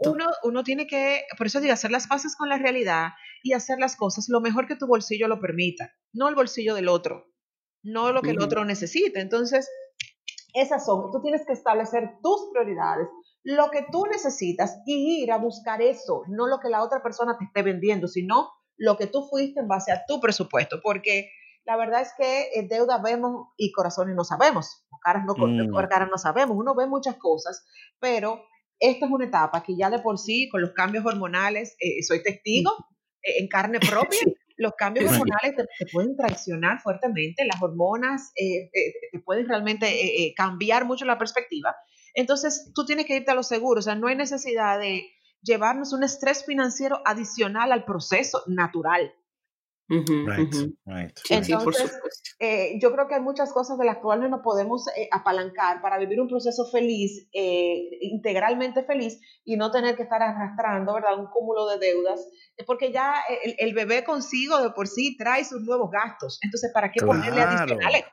uno, uno tiene que, por eso digo, hacer las paces con la realidad y hacer las cosas lo mejor que tu bolsillo lo permita, no el bolsillo del otro, no lo que el otro necesita. Entonces, esas son, tú tienes que establecer tus prioridades, lo que tú necesitas y ir a buscar eso, no lo que la otra persona te esté vendiendo, sino lo que tú fuiste en base a tu presupuesto, porque la verdad es que eh, deuda vemos y corazones no sabemos, caras no, mm. caras no sabemos, uno ve muchas cosas, pero esta es una etapa que ya de por sí, con los cambios hormonales, eh, soy testigo eh, en carne propia, los cambios hormonales te, pueden traicionar fuertemente, las hormonas te pueden realmente cambiar mucho la perspectiva. Entonces, tú tienes que irte a lo seguro, o sea, no hay necesidad de llevarnos un estrés financiero adicional al proceso natural. Entonces, eh, yo creo que hay muchas cosas de las cuales nos podemos eh, apalancar para vivir un proceso feliz, eh, integralmente feliz, y no tener que estar arrastrando, ¿verdad? Un cúmulo de deudas, porque ya el, bebé consigo de por sí trae sus nuevos gastos. Entonces, ¿para qué ponerle adicionales?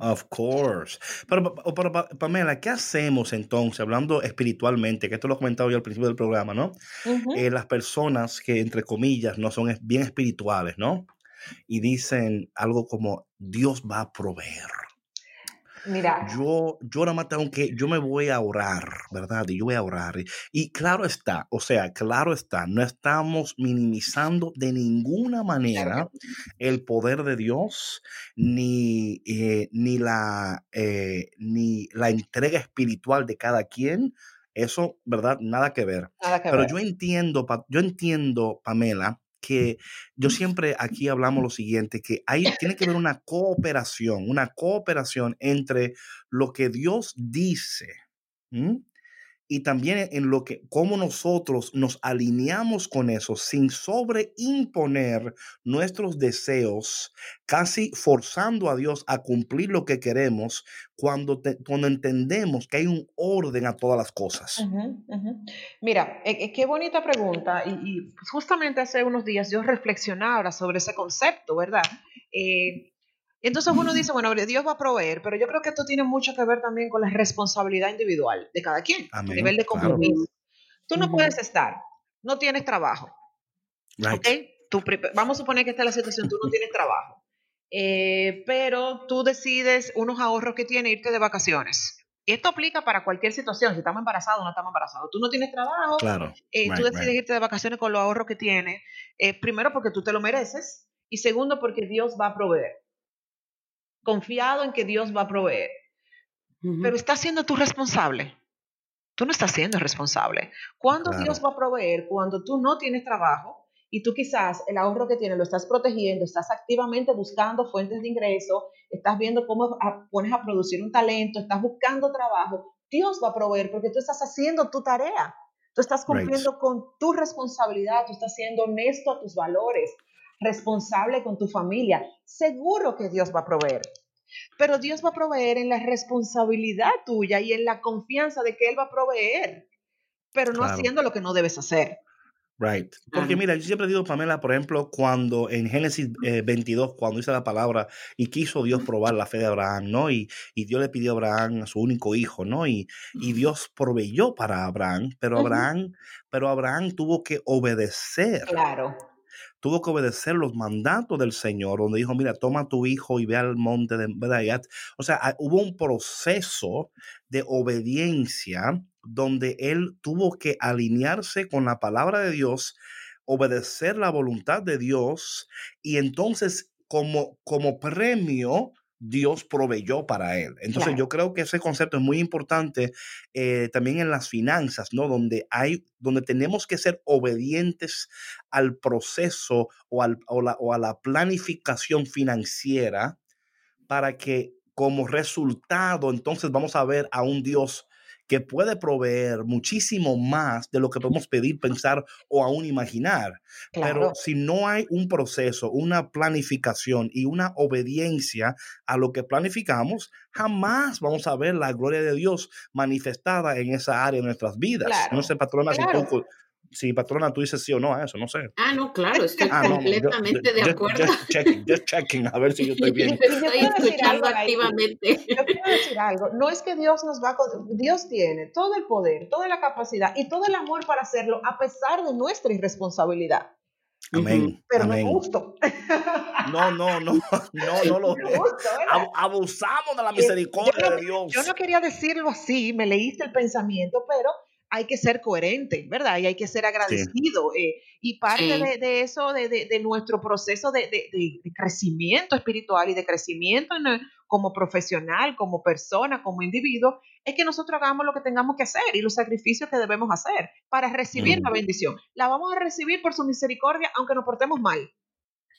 Of course. Pero, pero, Pamela, ¿qué hacemos entonces, hablando espiritualmente, que esto lo he comentado yo al principio del programa, ¿no? Eh, las personas que, entre comillas, no son bien espirituales, ¿no? Y dicen algo como, Dios va a proveer. Mira. Yo, yo nada más tengo que, yo me voy a orar, ¿verdad? Y yo voy a orar. Y claro está, o sea, claro está, no estamos minimizando de ninguna manera el poder de Dios, ni, eh, ni, la, eh, ni la entrega espiritual de cada quien. Eso, ¿verdad? Nada que ver. Pero yo entiendo, yo entiendo, Pamela, que yo siempre aquí hablamos lo siguiente, que hay, tiene que haber una cooperación, una cooperación entre lo que Dios dice y también en lo que, cómo nosotros nos alineamos con eso sin sobreimponer nuestros deseos, casi forzando a Dios a cumplir lo que queremos cuando, cuando entendemos que hay un orden a todas las cosas. Mira, eh, eh, qué bonita pregunta. Y, justamente hace unos días yo reflexionaba sobre ese concepto, ¿verdad? Eh, entonces uno dice, bueno, Dios va a proveer, pero yo creo que esto tiene mucho que ver también con la responsabilidad individual de cada quien, a nivel de compromiso. Tú no puedes estar, no tienes trabajo. vamos a suponer que esta es la situación, tú no tienes trabajo, eh, pero tú decides unos ahorros que tienes irte de vacaciones. Esto aplica para cualquier situación, si estamos embarazados o no estamos embarazados. Tú no tienes trabajo, claro. Eh, tú decides irte de vacaciones con los ahorros que tienes, eh, primero porque tú te lo mereces y segundo porque Dios va a proveer confiado en que Dios va a proveer. Pero estás siendo tú responsable. Tú no estás siendo responsable. ¿Cuándo Dios va a proveer? Cuando tú no tienes trabajo y tú quizás el ahorro que tienes lo estás protegiendo, estás activamente buscando fuentes de ingreso, estás viendo cómo pones a producir un talento, estás buscando trabajo. Dios va a proveer porque tú estás haciendo tu tarea. Tú estás cumpliendo con tu responsabilidad, tú estás siendo honesto a tus valores, responsable con tu familia, seguro que Dios va a proveer. Pero Dios va a proveer en la responsabilidad tuya y en la confianza de que Él va a proveer, pero no haciendo lo que no debes hacer. Right. Porque mira, yo siempre digo, Pamela, por ejemplo, cuando en Génesis 22, eh, cuando dice la palabra y quiso Dios probar la fe de Abraham, ¿no? Y, y Dios le pidió a Abraham a su único hijo, ¿no? Y, y Dios proveyó para Abraham, pero Abraham, pero Abraham tuvo que obedecer. Claro tuvo que obedecer los mandatos del Señor, donde dijo, mira, toma tu hijo y ve al monte de ¿verdad? O sea, ah, hubo un proceso de obediencia donde él tuvo que alinearse con la palabra de Dios, obedecer la voluntad de Dios y entonces como, como premio Dios proveyó para él. Entonces yo creo que ese concepto es muy importante eh, también en las finanzas, ¿no? Donde hay, donde tenemos que ser obedientes al proceso o, al, o a la planificación financiera para que como resultado entonces vamos a ver a un Dios que puede proveer muchísimo más de lo que podemos pedir, pensar o aún imaginar. Pero si no hay un proceso, una planificación y una obediencia a lo que planificamos, jamás vamos a ver la gloria de Dios manifestada en esa área de nuestras vidas. No sé, patrona, si tú si patrona tú dices sí o no a eso, no sé. Ah, no, claro, estoy ah, completamente de acuerdo. Just, checking, just checking, a ver si yo estoy bien. estoy escuchando activamente. Yo quiero decir algo, no es que Dios nos va a... Dios tiene todo el poder, toda la capacidad y todo el amor para hacerlo a pesar de nuestra irresponsabilidad. Amén. Pero Amén. no justo. No, no, no, no, no lo Abusamos de la misericordia de Dios. Yo no quería decirlo así, me leíste el pensamiento, pero hay que ser coherente, ¿verdad? Y hay que ser agradecido. Eh, y parte de, eso, de, nuestro proceso de, crecimiento espiritual y de crecimiento como profesional, como persona, como individuo, es que nosotros hagamos lo que tengamos que hacer y los sacrificios que debemos hacer para recibir la bendición. La vamos a recibir por su misericordia, aunque nos portemos mal.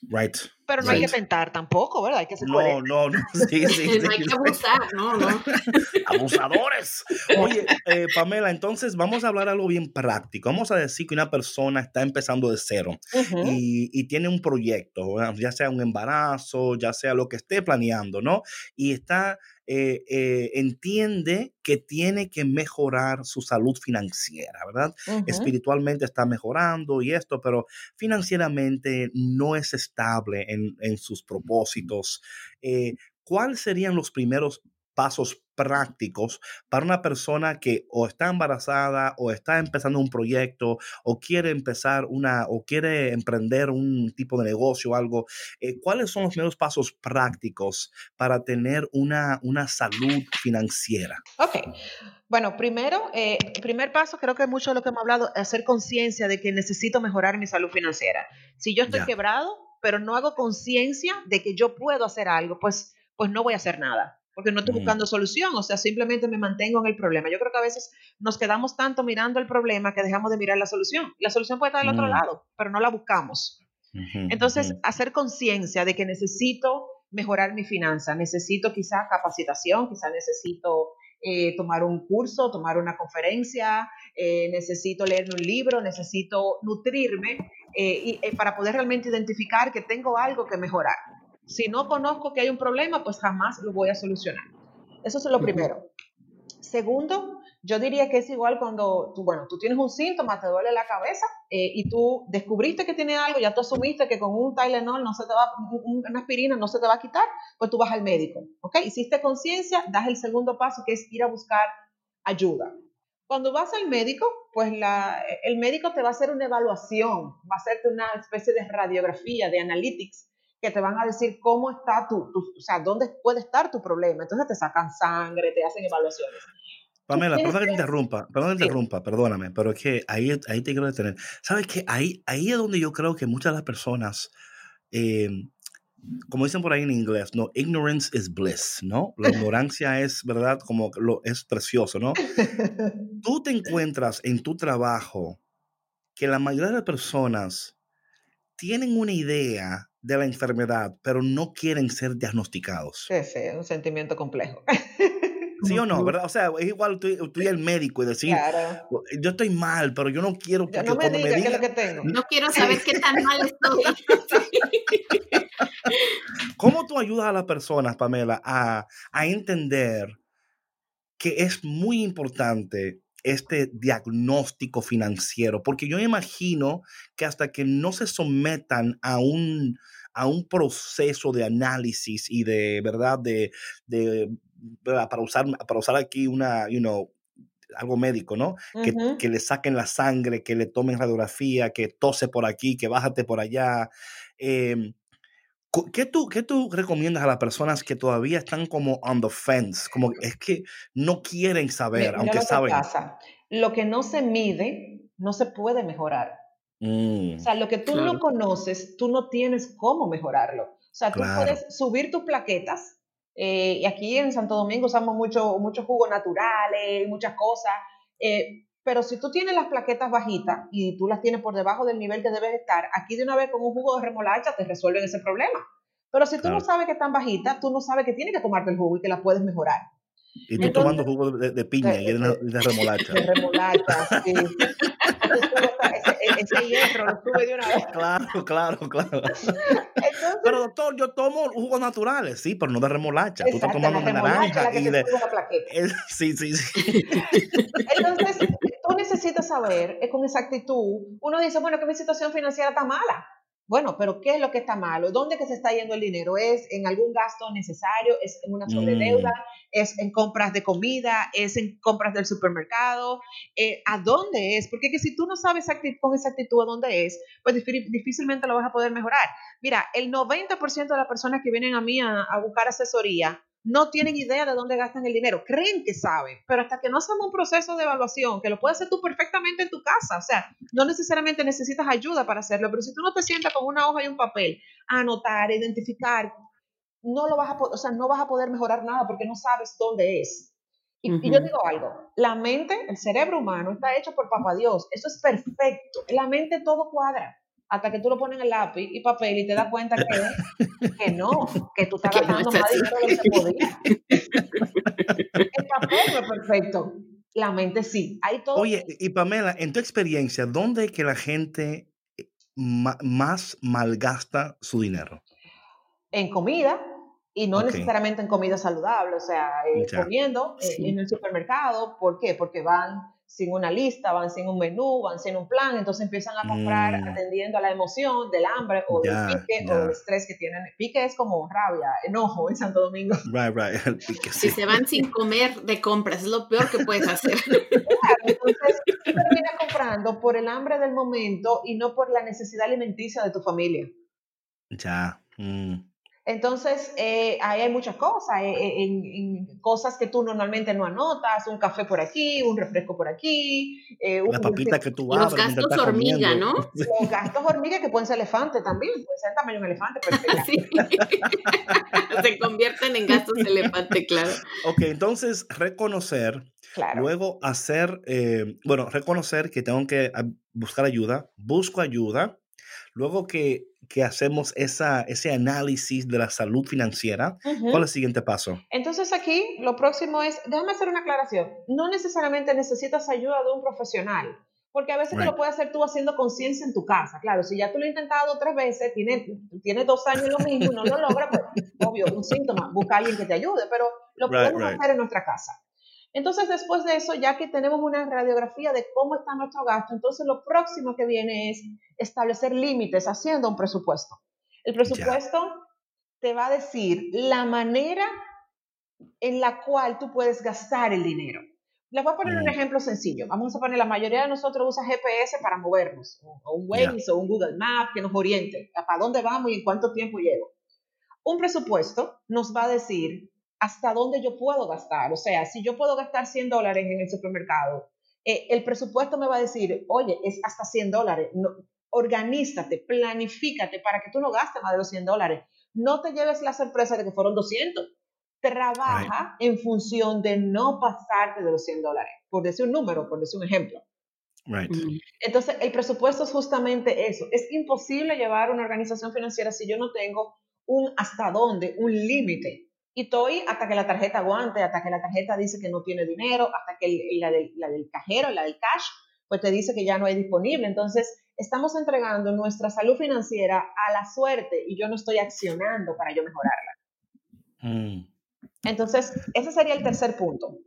Right. Pero no hay que tentar tampoco, ¿verdad? Hay que ser No, no, no. Sí, sí, no hay que abusar, no, no. Abusadores. Oye, eh, Pamela, entonces vamos a hablar algo bien práctico. Vamos a decir que una persona está empezando de cero y, y, tiene un proyecto, ya sea un embarazo, ya sea lo que esté planeando, ¿no? Y está eh, eh, entiende que tiene que mejorar su salud financiera, ¿verdad? Espiritualmente está mejorando y esto, pero financieramente no es estable en, sus propósitos. Eh, ¿Cuáles serían los primeros pasos prácticos para una persona que o está embarazada o está empezando un proyecto o quiere empezar una o quiere emprender un tipo de negocio o algo, eh, ¿cuáles son los primeros pasos prácticos para tener una, una salud financiera? Ok. Bueno, primero, eh, primer paso, creo que mucho de lo que hemos hablado, es hacer conciencia de que necesito mejorar mi salud financiera. Si yo estoy quebrado, pero no hago conciencia de que yo puedo hacer algo, pues, pues no voy a hacer nada porque no estoy buscando solución, o sea, simplemente me mantengo en el problema. Yo creo que a veces nos quedamos tanto mirando el problema que dejamos de mirar la solución. La solución puede estar del otro mm. lado, pero no la buscamos. Entonces, hacer conciencia de que necesito mejorar mi finanza, necesito quizá capacitación, quizá necesito eh, tomar un curso, tomar una conferencia, eh, necesito leer un libro, necesito nutrirme eh, y, para poder realmente identificar que tengo algo que mejorar. Si no conozco que hay un problema, pues jamás lo voy a solucionar. Eso es lo primero. Segundo, yo diría que es igual cuando tú, bueno, tú tienes un síntoma, te duele la cabeza eh, y tú descubriste que tiene algo, ya tú asumiste que con un Tylenol no se te va, una aspirina no se te va a quitar, pues tú vas al médico, ¿ok? Hiciste conciencia, das el segundo paso que es ir a buscar ayuda. Cuando vas al médico, pues la, el médico te va a hacer una evaluación, va a hacerte una especie de radiografía, de analytics, que te van a decir cómo está tu, o sea, dónde puede estar tu problema. Entonces te sacan sangre, te hacen evaluaciones. Pamela, perdón que te interrumpa, perdón que te interrumpa, perdóname, pero es que ahí, ahí te quiero detener. ¿Sabes qué? Ahí, ahí es donde yo creo que muchas de las personas, eh, como dicen por ahí en inglés, no, ignorance is bliss, ¿no? La ignorancia es, ¿verdad? Como lo, es precioso, ¿no? Tú te encuentras en tu trabajo que la mayoría de las personas tienen una idea de la enfermedad, pero no quieren ser diagnosticados. Sí, sí, es un sentimiento complejo. ¿Sí o no? ¿Verdad? O sea, es igual tú, tú y el médico y decir, yo estoy mal, pero yo no quiero que no me diga, qué es lo que tengo. No quiero saber qué tan mal estoy. ¿Cómo tú ayudas a las personas, Pamela, a, a entender que es muy importante este diagnóstico financiero, porque yo imagino que hasta que no se sometan a un, a un proceso de análisis y de, ¿verdad? De, de para, usar, para usar aquí una, you know, algo médico, ¿no? que, que, le saquen la sangre, que le tomen radiografía, que tose por aquí, que bájate por allá. Eh, ¿Qué tú, ¿Qué tú recomiendas a las personas que todavía están como on the fence? Como es que no quieren saber, aunque lo saben. pasa. Lo que no se mide no se puede mejorar. o sea, lo que tú no conoces, tú no tienes cómo mejorarlo. O sea, tú puedes subir tus plaquetas. Eh, y aquí en Santo Domingo usamos mucho, muchos jugos naturales, muchas cosas. Eh, pero si tú tienes las plaquetas bajitas y tú las tienes por debajo del nivel que debes estar, aquí de una vez con un jugo de remolacha te resuelven ese problema. Pero si tú no sabes que están bajitas, tú no sabes que tienes que tomarte el jugo y que la puedes mejorar. Y tú tomando jugo de, piña y de, remolacha. De remolacha, sí. ese, hierro lo sube de una vez. Claro, claro, claro. pero doctor, yo tomo jugos naturales, sí, pero no de remolacha. Tú estás tomando de naranja y de. Sí, sí, sí. Entonces, tú necesitas saber es con exactitud. Uno dice, bueno, que mi situación financiera está mala. Bueno, pero ¿qué es lo que está malo? ¿Dónde que se está yendo el dinero? ¿Es en algún gasto necesario? ¿Es en una sobredeuda? Mm. ¿Es en compras de comida? ¿Es en compras del supermercado? Eh, ¿A dónde es? Porque que si tú no sabes con exactitud a dónde es, pues difícilmente lo vas a poder mejorar. Mira, el 90% de las personas que vienen a mí a, buscar asesoría no tienen idea de dónde gastan el dinero, creen que saben, pero hasta que no hacemos un proceso de evaluación, que lo puedes hacer tú perfectamente en tu casa, o sea, no necesariamente necesitas ayuda para hacerlo, pero si tú no te sientas con una hoja y un papel a anotar, a identificar, no lo vas a, o sea, no vas a poder mejorar nada porque no sabes dónde es. Y, yo digo algo, la mente, el cerebro humano está hecho por papá Dios, eso es perfecto, la mente todo cuadra hasta que tú lo pones en el lápiz y papel y te das cuenta que, que no, que tú estás gastando más dinero de lo que podía. el papel no es perfecto, la mente sí. Hay todo. Oye, y Pamela, en tu experiencia, ¿dónde es que la gente eh, más malgasta su dinero? En comida, y no necesariamente en comida saludable, o sea, eh, comiendo eh, en el supermercado. ¿Por qué? Porque van sin una lista, van sin un menú, van sin un plan, entonces empiezan a comprar mm. atendiendo a la emoción del hambre o del pique o del estrés que tienen. Pique es como rabia, enojo en Santo Domingo. Right, right. Si se van sin comer de compras, es lo peor que puedes hacer. entonces terminas comprando por el hambre del momento y no por la necesidad alimenticia de tu familia. Ya. Mm. Entonces, eh, ahí hay muchas cosas, eh, eh, en, cosas que tú normalmente no anotas, un café por aquí, un refresco por aquí. la papita que tú Los gastos hormiga, ¿no? Los gastos hormiga que pueden ser elefante también, pueden ser tamaño un elefante. Se convierten en gastos elefante, claro. Ok, entonces reconocer, luego hacer, bueno, reconocer que tengo que ah, buscar ayuda, busco ayuda, luego que que hacemos esa, ese análisis de la salud financiera, ¿cuál es el siguiente paso? Entonces aquí lo próximo es, déjame hacer una aclaración, no necesariamente necesitas ayuda de un profesional, porque a veces te lo puedes hacer tú haciendo conciencia en tu casa. Claro, si ya tú lo has intentado tres veces, tienes tiene dos años lo mismo y no lo logra, pues obvio, un síntoma, busca a alguien que te ayude, pero lo podemos hacer en nuestra casa. Entonces, después de eso, ya que tenemos una radiografía de cómo está nuestro gasto, entonces lo próximo que viene es establecer límites haciendo un presupuesto. El presupuesto te va a decir la manera en la cual tú puedes gastar el dinero. Les voy a poner un mm. ejemplo sencillo. Vamos a poner, la mayoría de nosotros usa GPS para movernos, o un Waze o un Google Map que nos oriente a para dónde vamos y en cuánto tiempo llego. Un presupuesto nos va a decir hasta dónde yo puedo gastar. O sea, si yo puedo gastar 100 dólares en el supermercado, eh, el presupuesto me va a decir, oye, es hasta 100 dólares. No, organízate, planifícate para que tú no gastes más de los 100 dólares. No te lleves la sorpresa de que fueron 200. Trabaja en función de no pasarte de los 100 dólares, por decir un número, por decir un ejemplo. Right. Entonces, el presupuesto es justamente eso. Es imposible llevar una organización financiera si yo no tengo un hasta dónde, un límite y estoy hasta que la tarjeta aguante, hasta que la tarjeta dice que no tiene dinero, hasta que la, del, la del cajero, la del cash, pues te dice que ya no hay disponible. Entonces, estamos entregando nuestra salud financiera a la suerte y yo no estoy accionando para yo mejorarla. Mm. Entonces, ese sería el tercer punto.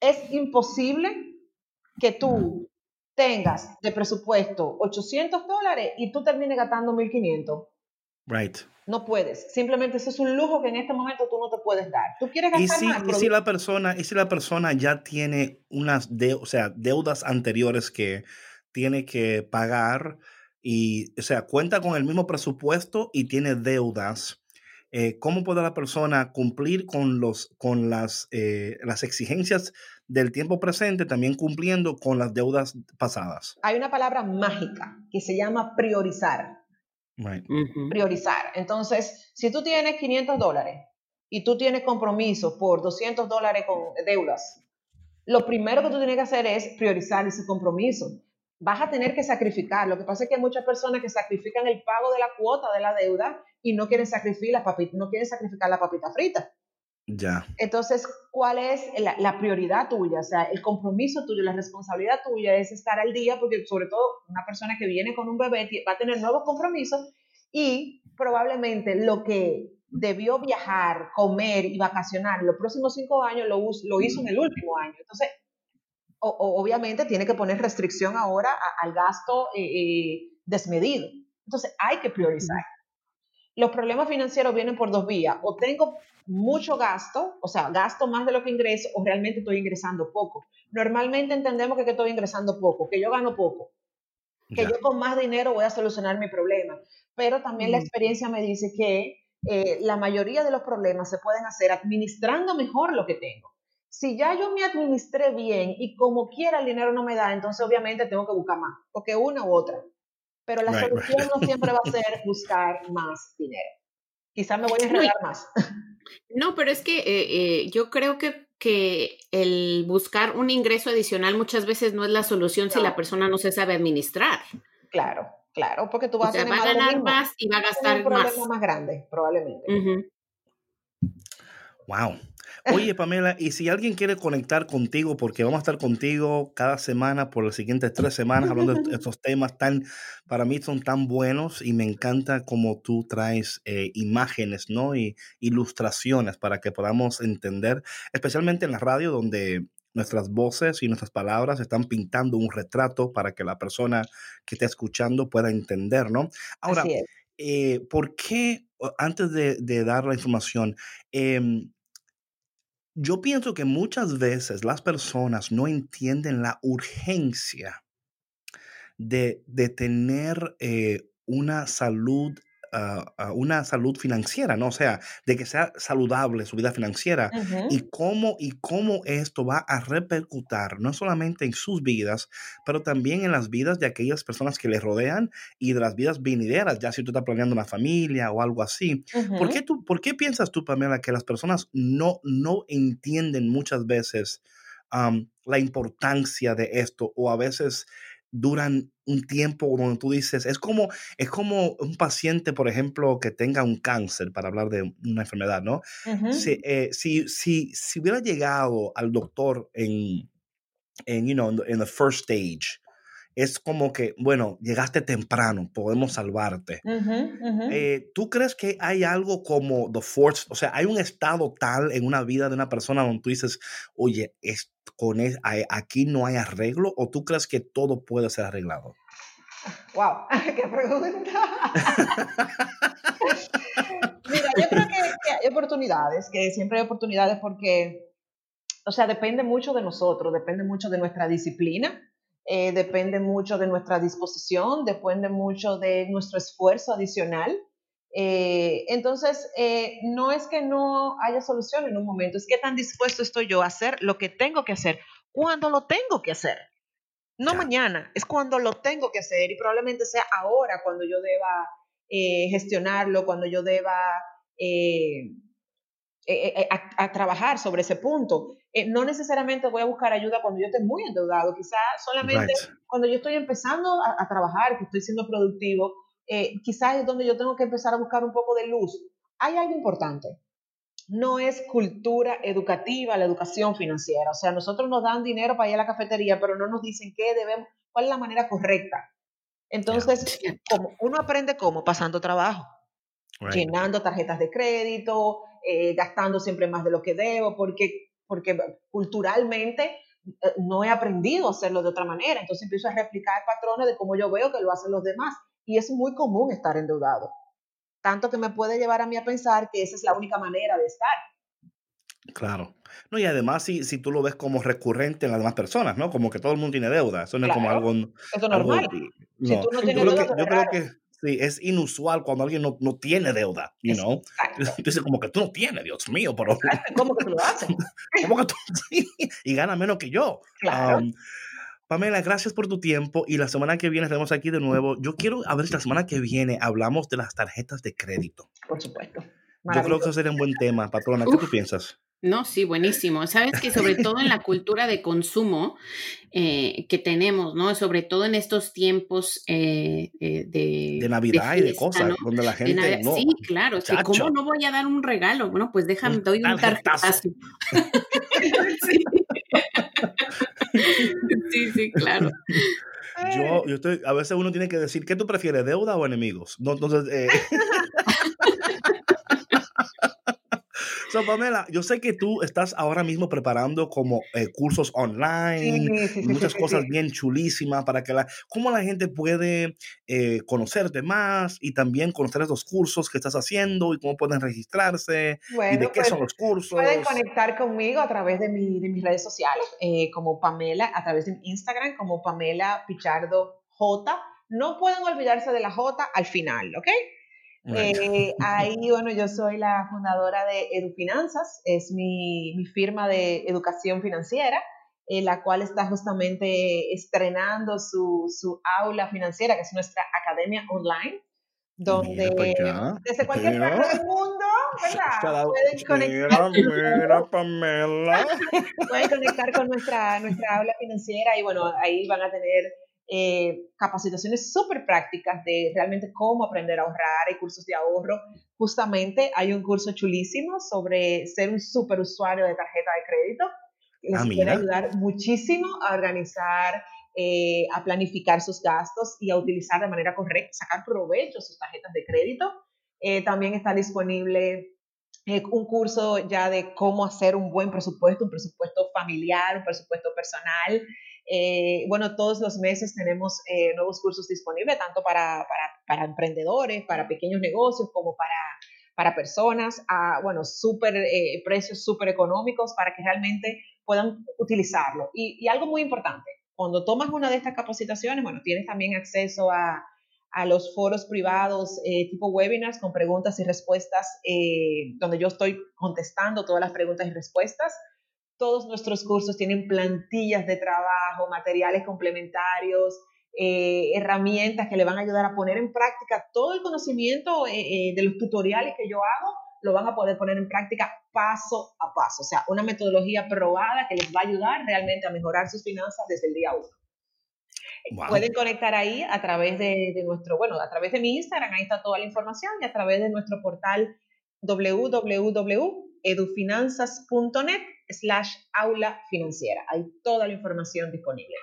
Es imposible que tú tengas de presupuesto 800 dólares y tú termines gastando 1500. Right. No puedes. Simplemente eso es un lujo que en este momento tú no te puedes dar. Tú quieres gastar ¿Y si, más. ¿y si la persona, y si la persona ya tiene unas de, o sea, deudas anteriores que tiene que pagar y, o sea, cuenta con el mismo presupuesto y tiene deudas, eh, ¿cómo puede la persona cumplir con, los, con las, eh, las exigencias del tiempo presente, también cumpliendo con las deudas pasadas? Hay una palabra mágica que se llama priorizar. Priorizar. Entonces, si tú tienes 500 dólares y tú tienes compromiso por 200 dólares con deudas, lo primero que tú tienes que hacer es priorizar ese compromiso. Vas a tener que sacrificar. Lo que pasa es que hay muchas personas que sacrifican el pago de la cuota de la deuda y no quieren sacrificar la no quieren sacrificar la papita frita. Ya. Entonces, ¿cuál es la, la, prioridad tuya? O sea, el compromiso tuyo, la responsabilidad tuya es estar al día, porque sobre todo una persona que viene con un bebé va a tener nuevos compromisos y probablemente lo que debió viajar, comer y vacacionar los próximos cinco años lo, lo hizo en el último año. Entonces, obviamente tiene que poner restricción ahora al gasto eh, eh, desmedido. Entonces, hay que priorizar los problemas financieros vienen por dos vías. O tengo mucho gasto, o sea, gasto más de lo que ingreso, o realmente estoy ingresando poco. Normalmente entendemos que, estoy ingresando poco, que yo gano poco, que yo con más dinero voy a solucionar mi problema. Pero también la experiencia me dice que eh, la mayoría de los problemas se pueden hacer administrando mejor lo que tengo. Si ya yo me administré bien y como quiera el dinero no me da, entonces obviamente tengo que buscar más, porque una u otra. Pero la solución no siempre va a ser buscar más dinero. Quizás me voy a enredar más. No, pero es que eh, eh, yo creo que, que el buscar un ingreso adicional muchas veces no es la solución si la persona no se sabe administrar. Claro, claro, porque tú vas a, tener va a ganar más y va a gastar un problema más. grande, probablemente. Wow. Oye, Pamela, y si alguien quiere conectar contigo, porque vamos a estar contigo cada semana por las siguientes tres semanas hablando de estos temas tan, para mí son tan buenos y me encanta cómo tú traes eh, imágenes, ¿no? Y ilustraciones para que podamos entender, especialmente en la radio donde nuestras voces y nuestras palabras están pintando un retrato para que la persona que está escuchando pueda entender, ¿no? Ahora, eh, ¿por qué, antes de, de, dar la información, eh, yo pienso que muchas veces las personas no entienden la urgencia de, tener eh, una salud una salud financiera, ¿no? O sea, de que sea saludable su vida financiera y cómo y cómo esto va a repercutir no solamente en sus vidas, pero también en las vidas de aquellas personas que le rodean y de las vidas venideras, ya si tú estás planeando una familia o algo así. ¿Por, qué tú, ¿Por qué piensas tú, Pamela, que las personas no, no entienden muchas veces la importancia de esto o a veces duran un tiempo donde tú dices, es como, es como un paciente, por ejemplo, que tenga un cáncer, para hablar de una enfermedad, ¿no? Eh, si, si, si, hubiera llegado al doctor en, en you know, en the first stage, es como que, bueno, llegaste temprano, podemos salvarte. Eh, ¿Tú crees que hay algo como the force, o sea, hay un estado tal en una vida de una persona donde tú dices, oye, es, con aquí no hay arreglo, o tú crees que todo puede ser arreglado? Wow, qué pregunta. Mira, yo creo que, que hay oportunidades, que siempre hay oportunidades porque, o sea, depende mucho de nosotros, depende mucho de nuestra disciplina eh, depende mucho de nuestra disposición, depende mucho de nuestro esfuerzo adicional. Eh, entonces, eh, no es que no haya solución en un momento, es que tan dispuesto estoy yo a hacer lo que tengo que hacer cuando lo tengo que hacer. No mañana, es cuando lo tengo que hacer y probablemente sea ahora cuando yo deba gestionarlo, cuando yo deba eh, eh, a, trabajar sobre ese punto. Eh, no necesariamente voy a buscar ayuda cuando yo esté muy endeudado, quizás solamente cuando yo estoy empezando a, trabajar, que estoy siendo productivo, quizás es donde yo tengo que empezar a buscar un poco de luz. Hay algo importante. No es cultura educativa la educación financiera. O sea, nosotros nos dan dinero para ir a la cafetería, pero no nos dicen qué debemos, cuál es la manera correcta. Entonces, uno aprende cómo, pasando trabajo, llenando tarjetas de crédito, eh, gastando siempre más de lo que debo, porque, porque culturalmente eh, no he aprendido a hacerlo de otra manera. Entonces empiezo a replicar patrones de cómo yo veo que lo hacen los demás. Y es muy común estar endeudado. Tanto que me puede llevar a mí a pensar que esa es la única manera de estar. Claro. No, y además, si, si tú lo ves como recurrente en las demás personas, ¿no? Como que todo el mundo tiene deuda. Eso no es como algo. Eso es normal. Si tú no tienes deuda, yo creo que Sí, es inusual cuando alguien no, no tiene deuda, you know. Entonces, como que tú no tienes, Dios mío, pero... ¿Cómo que tú lo haces? ¿Cómo que tú? Sí, y gana menos que yo. Claro. Um, Pamela, gracias por tu tiempo y la semana que viene estaremos aquí de nuevo. Yo quiero a ver si la semana que viene hablamos de las tarjetas de crédito. Por supuesto. Yo creo que eso sería un buen tema, patrona. ¿Qué tú piensas? No, sí, buenísimo. Sabes que sobre todo en la cultura de consumo eh, que tenemos, ¿no? Sobre todo en estos tiempos eh, eh, de, de Navidad y de cosas, donde la gente. No, sí, claro. ¿Cómo no voy a dar un regalo? Bueno, pues déjame, doy un tarjetazo. sí. sí, sí, claro. Yo, yo estoy, a veces uno tiene que decir, ¿qué tú prefieres, deuda o enemigos? No, entonces, eh, So, Pamela, yo sé que tú estás ahora mismo preparando como eh, cursos online, muchas cosas bien chulísimas para que la, cómo la gente puede eh, conocerte más y también conocer esos cursos que estás haciendo y cómo pueden registrarse y de qué pues, son los cursos. Pueden conectar conmigo a través de, mi, de mis redes sociales, eh, como Pamela, a través de Instagram, como Pamela Pichardo J. No pueden olvidarse de la J al final, ¿ok? Eh, ahí, bueno, yo soy la fundadora de EduFinanzas, es mi, mi firma de educación financiera, en la cual está justamente estrenando su, su aula financiera, que es nuestra academia online donde desde cualquier parte del mundo, ¿verdad? Pueden conectar, pueden conectar con nuestra, nuestra aula financiera y bueno, ahí van a tener eh, capacitaciones súper prácticas de realmente cómo aprender a ahorrar, hay cursos de ahorro. Justamente hay un curso chulísimo sobre ser un super usuario de tarjeta de crédito. Les ah, puede ayudar muchísimo a organizar eh, a planificar sus gastos y a utilizar de manera correcta, sacar provecho sus tarjetas de crédito. Eh, también está disponible eh, un curso ya de cómo hacer un buen presupuesto, un presupuesto familiar, un presupuesto personal. Bueno, todos los meses tenemos nuevos cursos disponibles, tanto para, para, para emprendedores, para pequeños negocios, como para, para personas, a, bueno, super, precios súper económicos para que realmente puedan utilizarlo. Y, y algo muy importante, cuando tomas una de estas capacitaciones, bueno, tienes también acceso a, a los foros privados eh, tipo webinars con preguntas y respuestas, eh, donde yo estoy contestando todas las preguntas y respuestas. Todos nuestros cursos tienen plantillas de trabajo, materiales complementarios, eh, herramientas que le van a ayudar a poner en práctica todo el conocimiento de los tutoriales que yo hago lo van a poder poner en práctica paso a paso. O sea, una metodología probada que les va a ayudar realmente a mejorar sus finanzas desde el día uno. Pueden conectar ahí a través de, nuestro, bueno, a través de mi Instagram, ahí está toda la información, y a través de nuestro portal www.edufinanzas.net slash aula financiera. Hay toda la información disponible.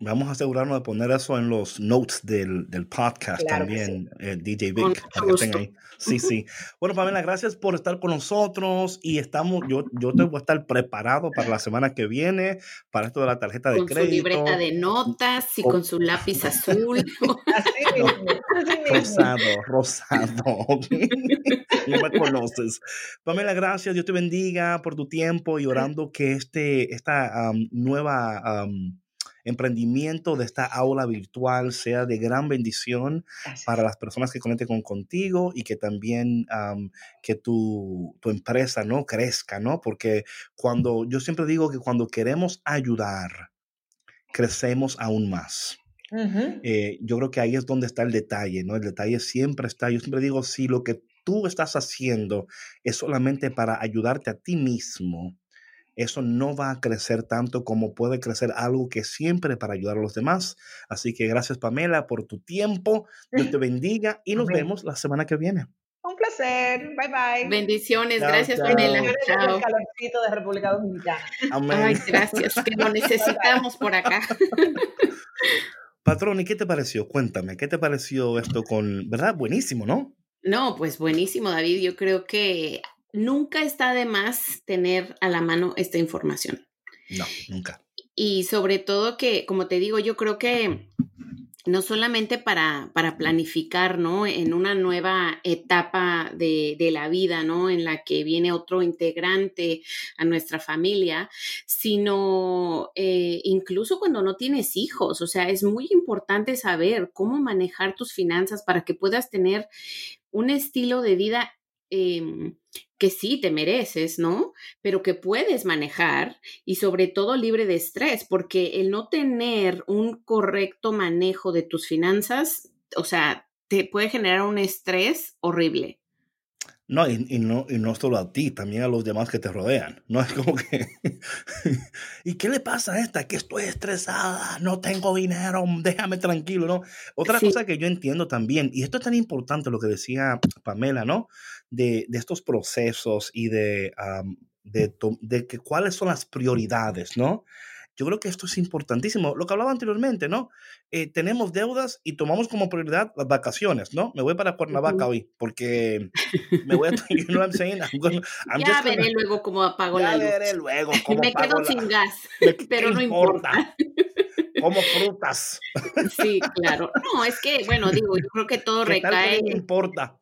Vamos a asegurarnos de poner eso en los notes del, del podcast también, eh, DJ Vic, para que estén ahí. Sí, sí. Bueno, Pamela, gracias por estar con nosotros y estamos, yo, yo te voy a estar preparado para la semana que viene, para esto de la tarjeta de crédito. Con su libreta de notas y con su lápiz azul. rosado, rosado. no me conoces. Pamela, gracias, Dios te bendiga por tu tiempo y orando que este, esta nueva emprendimiento de esta aula virtual sea de gran bendición para las personas que conecten con contigo y que también que tu, tu, empresa no crezca, ¿no? Porque cuando yo siempre digo que cuando queremos ayudar, crecemos aún más. Eh, yo creo que ahí es donde está el detalle, ¿no? El detalle siempre está, yo siempre digo, si lo que tú estás haciendo es solamente para ayudarte a ti mismo, eso no va a crecer tanto como puede crecer algo que siempre para ayudar a los demás. Así que gracias Pamela por tu tiempo. Dios te bendiga y nos vemos la semana que viene. Un placer. Bye bye. Bendiciones. gracias Pamela. Chao. El calorcito de República Dominicana. Amén. Ay, gracias. Que lo necesitamos por acá. Patrón, ¿y qué te pareció? Cuéntame, ¿qué te pareció esto con, verdad? Buenísimo, ¿no? No, pues buenísimo, David. Yo creo que nunca está de más tener a la mano esta información. No, nunca. Y sobre todo que, como te digo, yo creo que no solamente para, para planificar, ¿no? En una nueva etapa de, de, la vida, ¿no? En la que viene otro integrante a nuestra familia, sino eh, incluso cuando no tienes hijos. O sea, es muy importante saber cómo manejar tus finanzas para que puedas tener un estilo de vida eh, que sí te mereces, ¿no? Pero que puedes manejar y sobre todo libre de estrés, porque el no tener un correcto manejo de tus finanzas, o sea, te puede generar un estrés horrible. No y, no, y no solo a ti, también a los demás que te rodean. No es como que, ¿y qué le pasa a esta? Que estoy estresada, no tengo dinero, déjame tranquilo, ¿no? Otra cosa que yo entiendo también, y esto es tan importante lo que decía Pamela, ¿no? De, de estos procesos y de, de, de que cuáles son las prioridades, ¿no? Yo creo que esto es importantísimo. Lo que hablaba anteriormente, ¿no? Eh, tenemos deudas y tomamos como prioridad las vacaciones, ¿no? Me voy para Cuernavaca hoy porque me voy a... You know what I'm saying? ya veré luego cómo apago la luz. Ya veré luego cómo Me quedo sin gas, pero no importa. Como frutas. Sí, claro. No, es que, bueno, digo, yo creo que todo recae. no importa.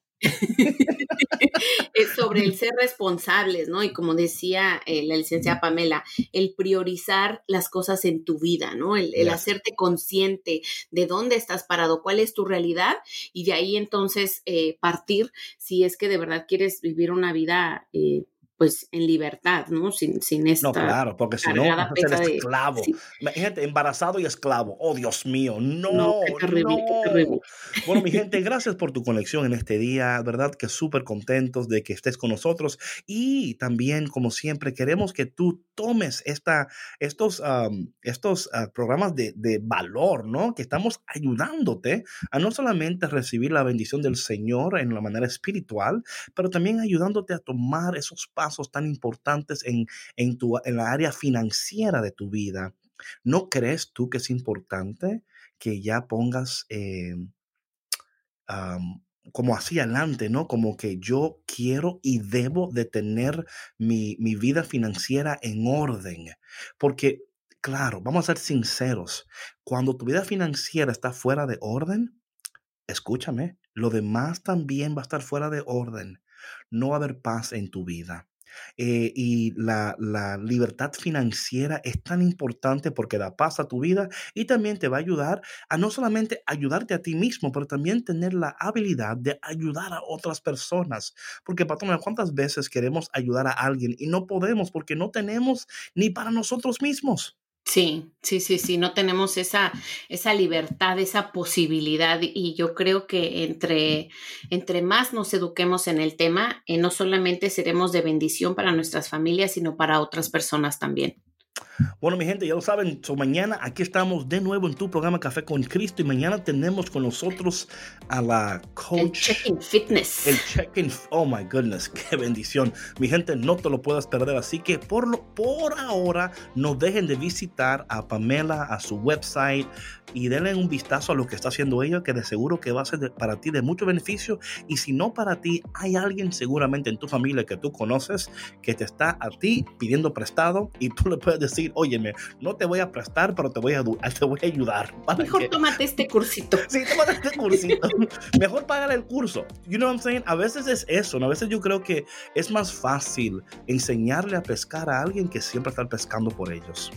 Es sobre el ser responsables, ¿no? Y como decía eh, la licenciada Pamela, el priorizar las cosas en tu vida, ¿no? El, hacerte consciente de dónde estás parado, cuál es tu realidad y de ahí entonces eh, partir si es que de verdad quieres vivir una vida eh, pues en libertad, ¿no? Sin, sin esta. No, claro, porque si no, ser esclavo. Imagínate, embarazado y esclavo. Oh, Dios mío, no. no qué terrible, qué terrible. Bueno, mi gente, gracias por tu conexión en este día, ¿verdad? Que súper contentos de que estés con nosotros. Y también, como siempre, queremos que tú tomes esta, estos, estos ah, programas de, de valor, ¿no? Que estamos ayudándote a no solamente recibir la bendición del Señor en la manera espiritual, pero también ayudándote a tomar esos pasos tan importantes en, en, tu, en la área financiera de tu vida. ¿No crees tú que es importante que ya pongas eh, como hacia adelante, ¿no? Como que yo quiero y debo de tener mi, mi vida financiera en orden. Porque, claro, vamos a ser sinceros, cuando tu vida financiera está fuera de orden, escúchame, lo demás también va a estar fuera de orden. No va a haber paz en tu vida. Eh, y la, libertad financiera es tan importante porque da paz a tu vida y también te va a ayudar a no solamente ayudarte a ti mismo, pero también tener la habilidad de ayudar a otras personas. Porque, patrona, ¿cuántas veces queremos ayudar a alguien y no podemos porque no tenemos ni para nosotros mismos? Sí, sí, sí, sí, no tenemos esa, esa libertad, esa posibilidad y yo creo que entre, entre más nos eduquemos en el tema, eh, no solamente seremos de bendición para nuestras familias, sino para otras personas también. Bueno, mi gente, ya lo saben, mañana aquí estamos de nuevo en tu programa Café con Cristo y mañana tenemos con nosotros a la coach. El Check-in Fitness. El Check-in, oh my goodness, qué bendición. Mi gente, no te lo puedas perder, así que por, lo, por ahora no dejen de visitar a Pamela, a su website y denle un vistazo a lo que está haciendo ella, que de seguro que va a ser para ti de mucho beneficio. Y si no para ti, hay alguien seguramente en tu familia que tú conoces que te está a ti pidiendo prestado y tú le puedes decir, óyeme, no te voy a prestar, pero te voy a, te voy a ayudar. Mejor tómate este cursito. Sí, tómate este cursito. Mejor págale el curso. You know what I'm saying? A veces es eso, ¿no? A veces yo creo que es más fácil enseñarle a pescar a alguien que siempre estar pescando por ellos.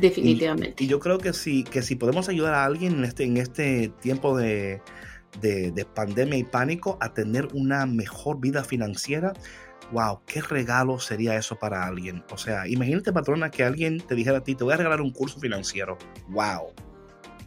Definitivamente. Y, yo creo que si, que si podemos ayudar a alguien en este, en este tiempo de, de, de pandemia y pánico a tener una mejor vida financiera, wow, qué regalo sería eso para alguien. O sea, imagínate, patrona, que alguien te dijera a ti, te voy a regalar un curso financiero. Wow.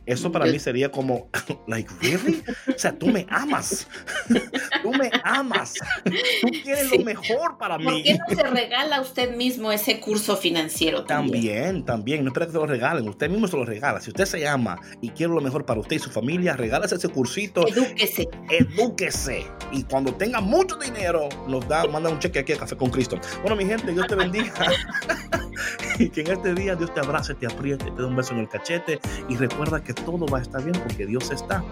Eso para mí sería como, like, really? O sea, tú me amas. tú me amas. Tú quieres lo mejor para mí. ¿Por qué no se regala usted mismo ese curso financiero? También, también. No espera que se lo regalen. Usted mismo se lo regala. Si usted se ama y quiere lo mejor para usted y su familia, regálese ese cursito. Edúquese. Edúquese. Y cuando tenga mucho dinero, nos da, manda un cheque aquí a Café con Cristo. Bueno, mi gente, Dios te bendiga. y que en este día Dios te abrace, te apriete, te dé un beso en el cachete y recuerda que todo va a estar bien porque Dios está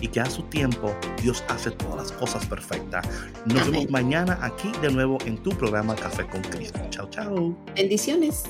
y que a su tiempo Dios hace todas las cosas perfectas. Nos vemos mañana aquí de nuevo en tu programa Café con Cristo. Chao, chao. Bendiciones.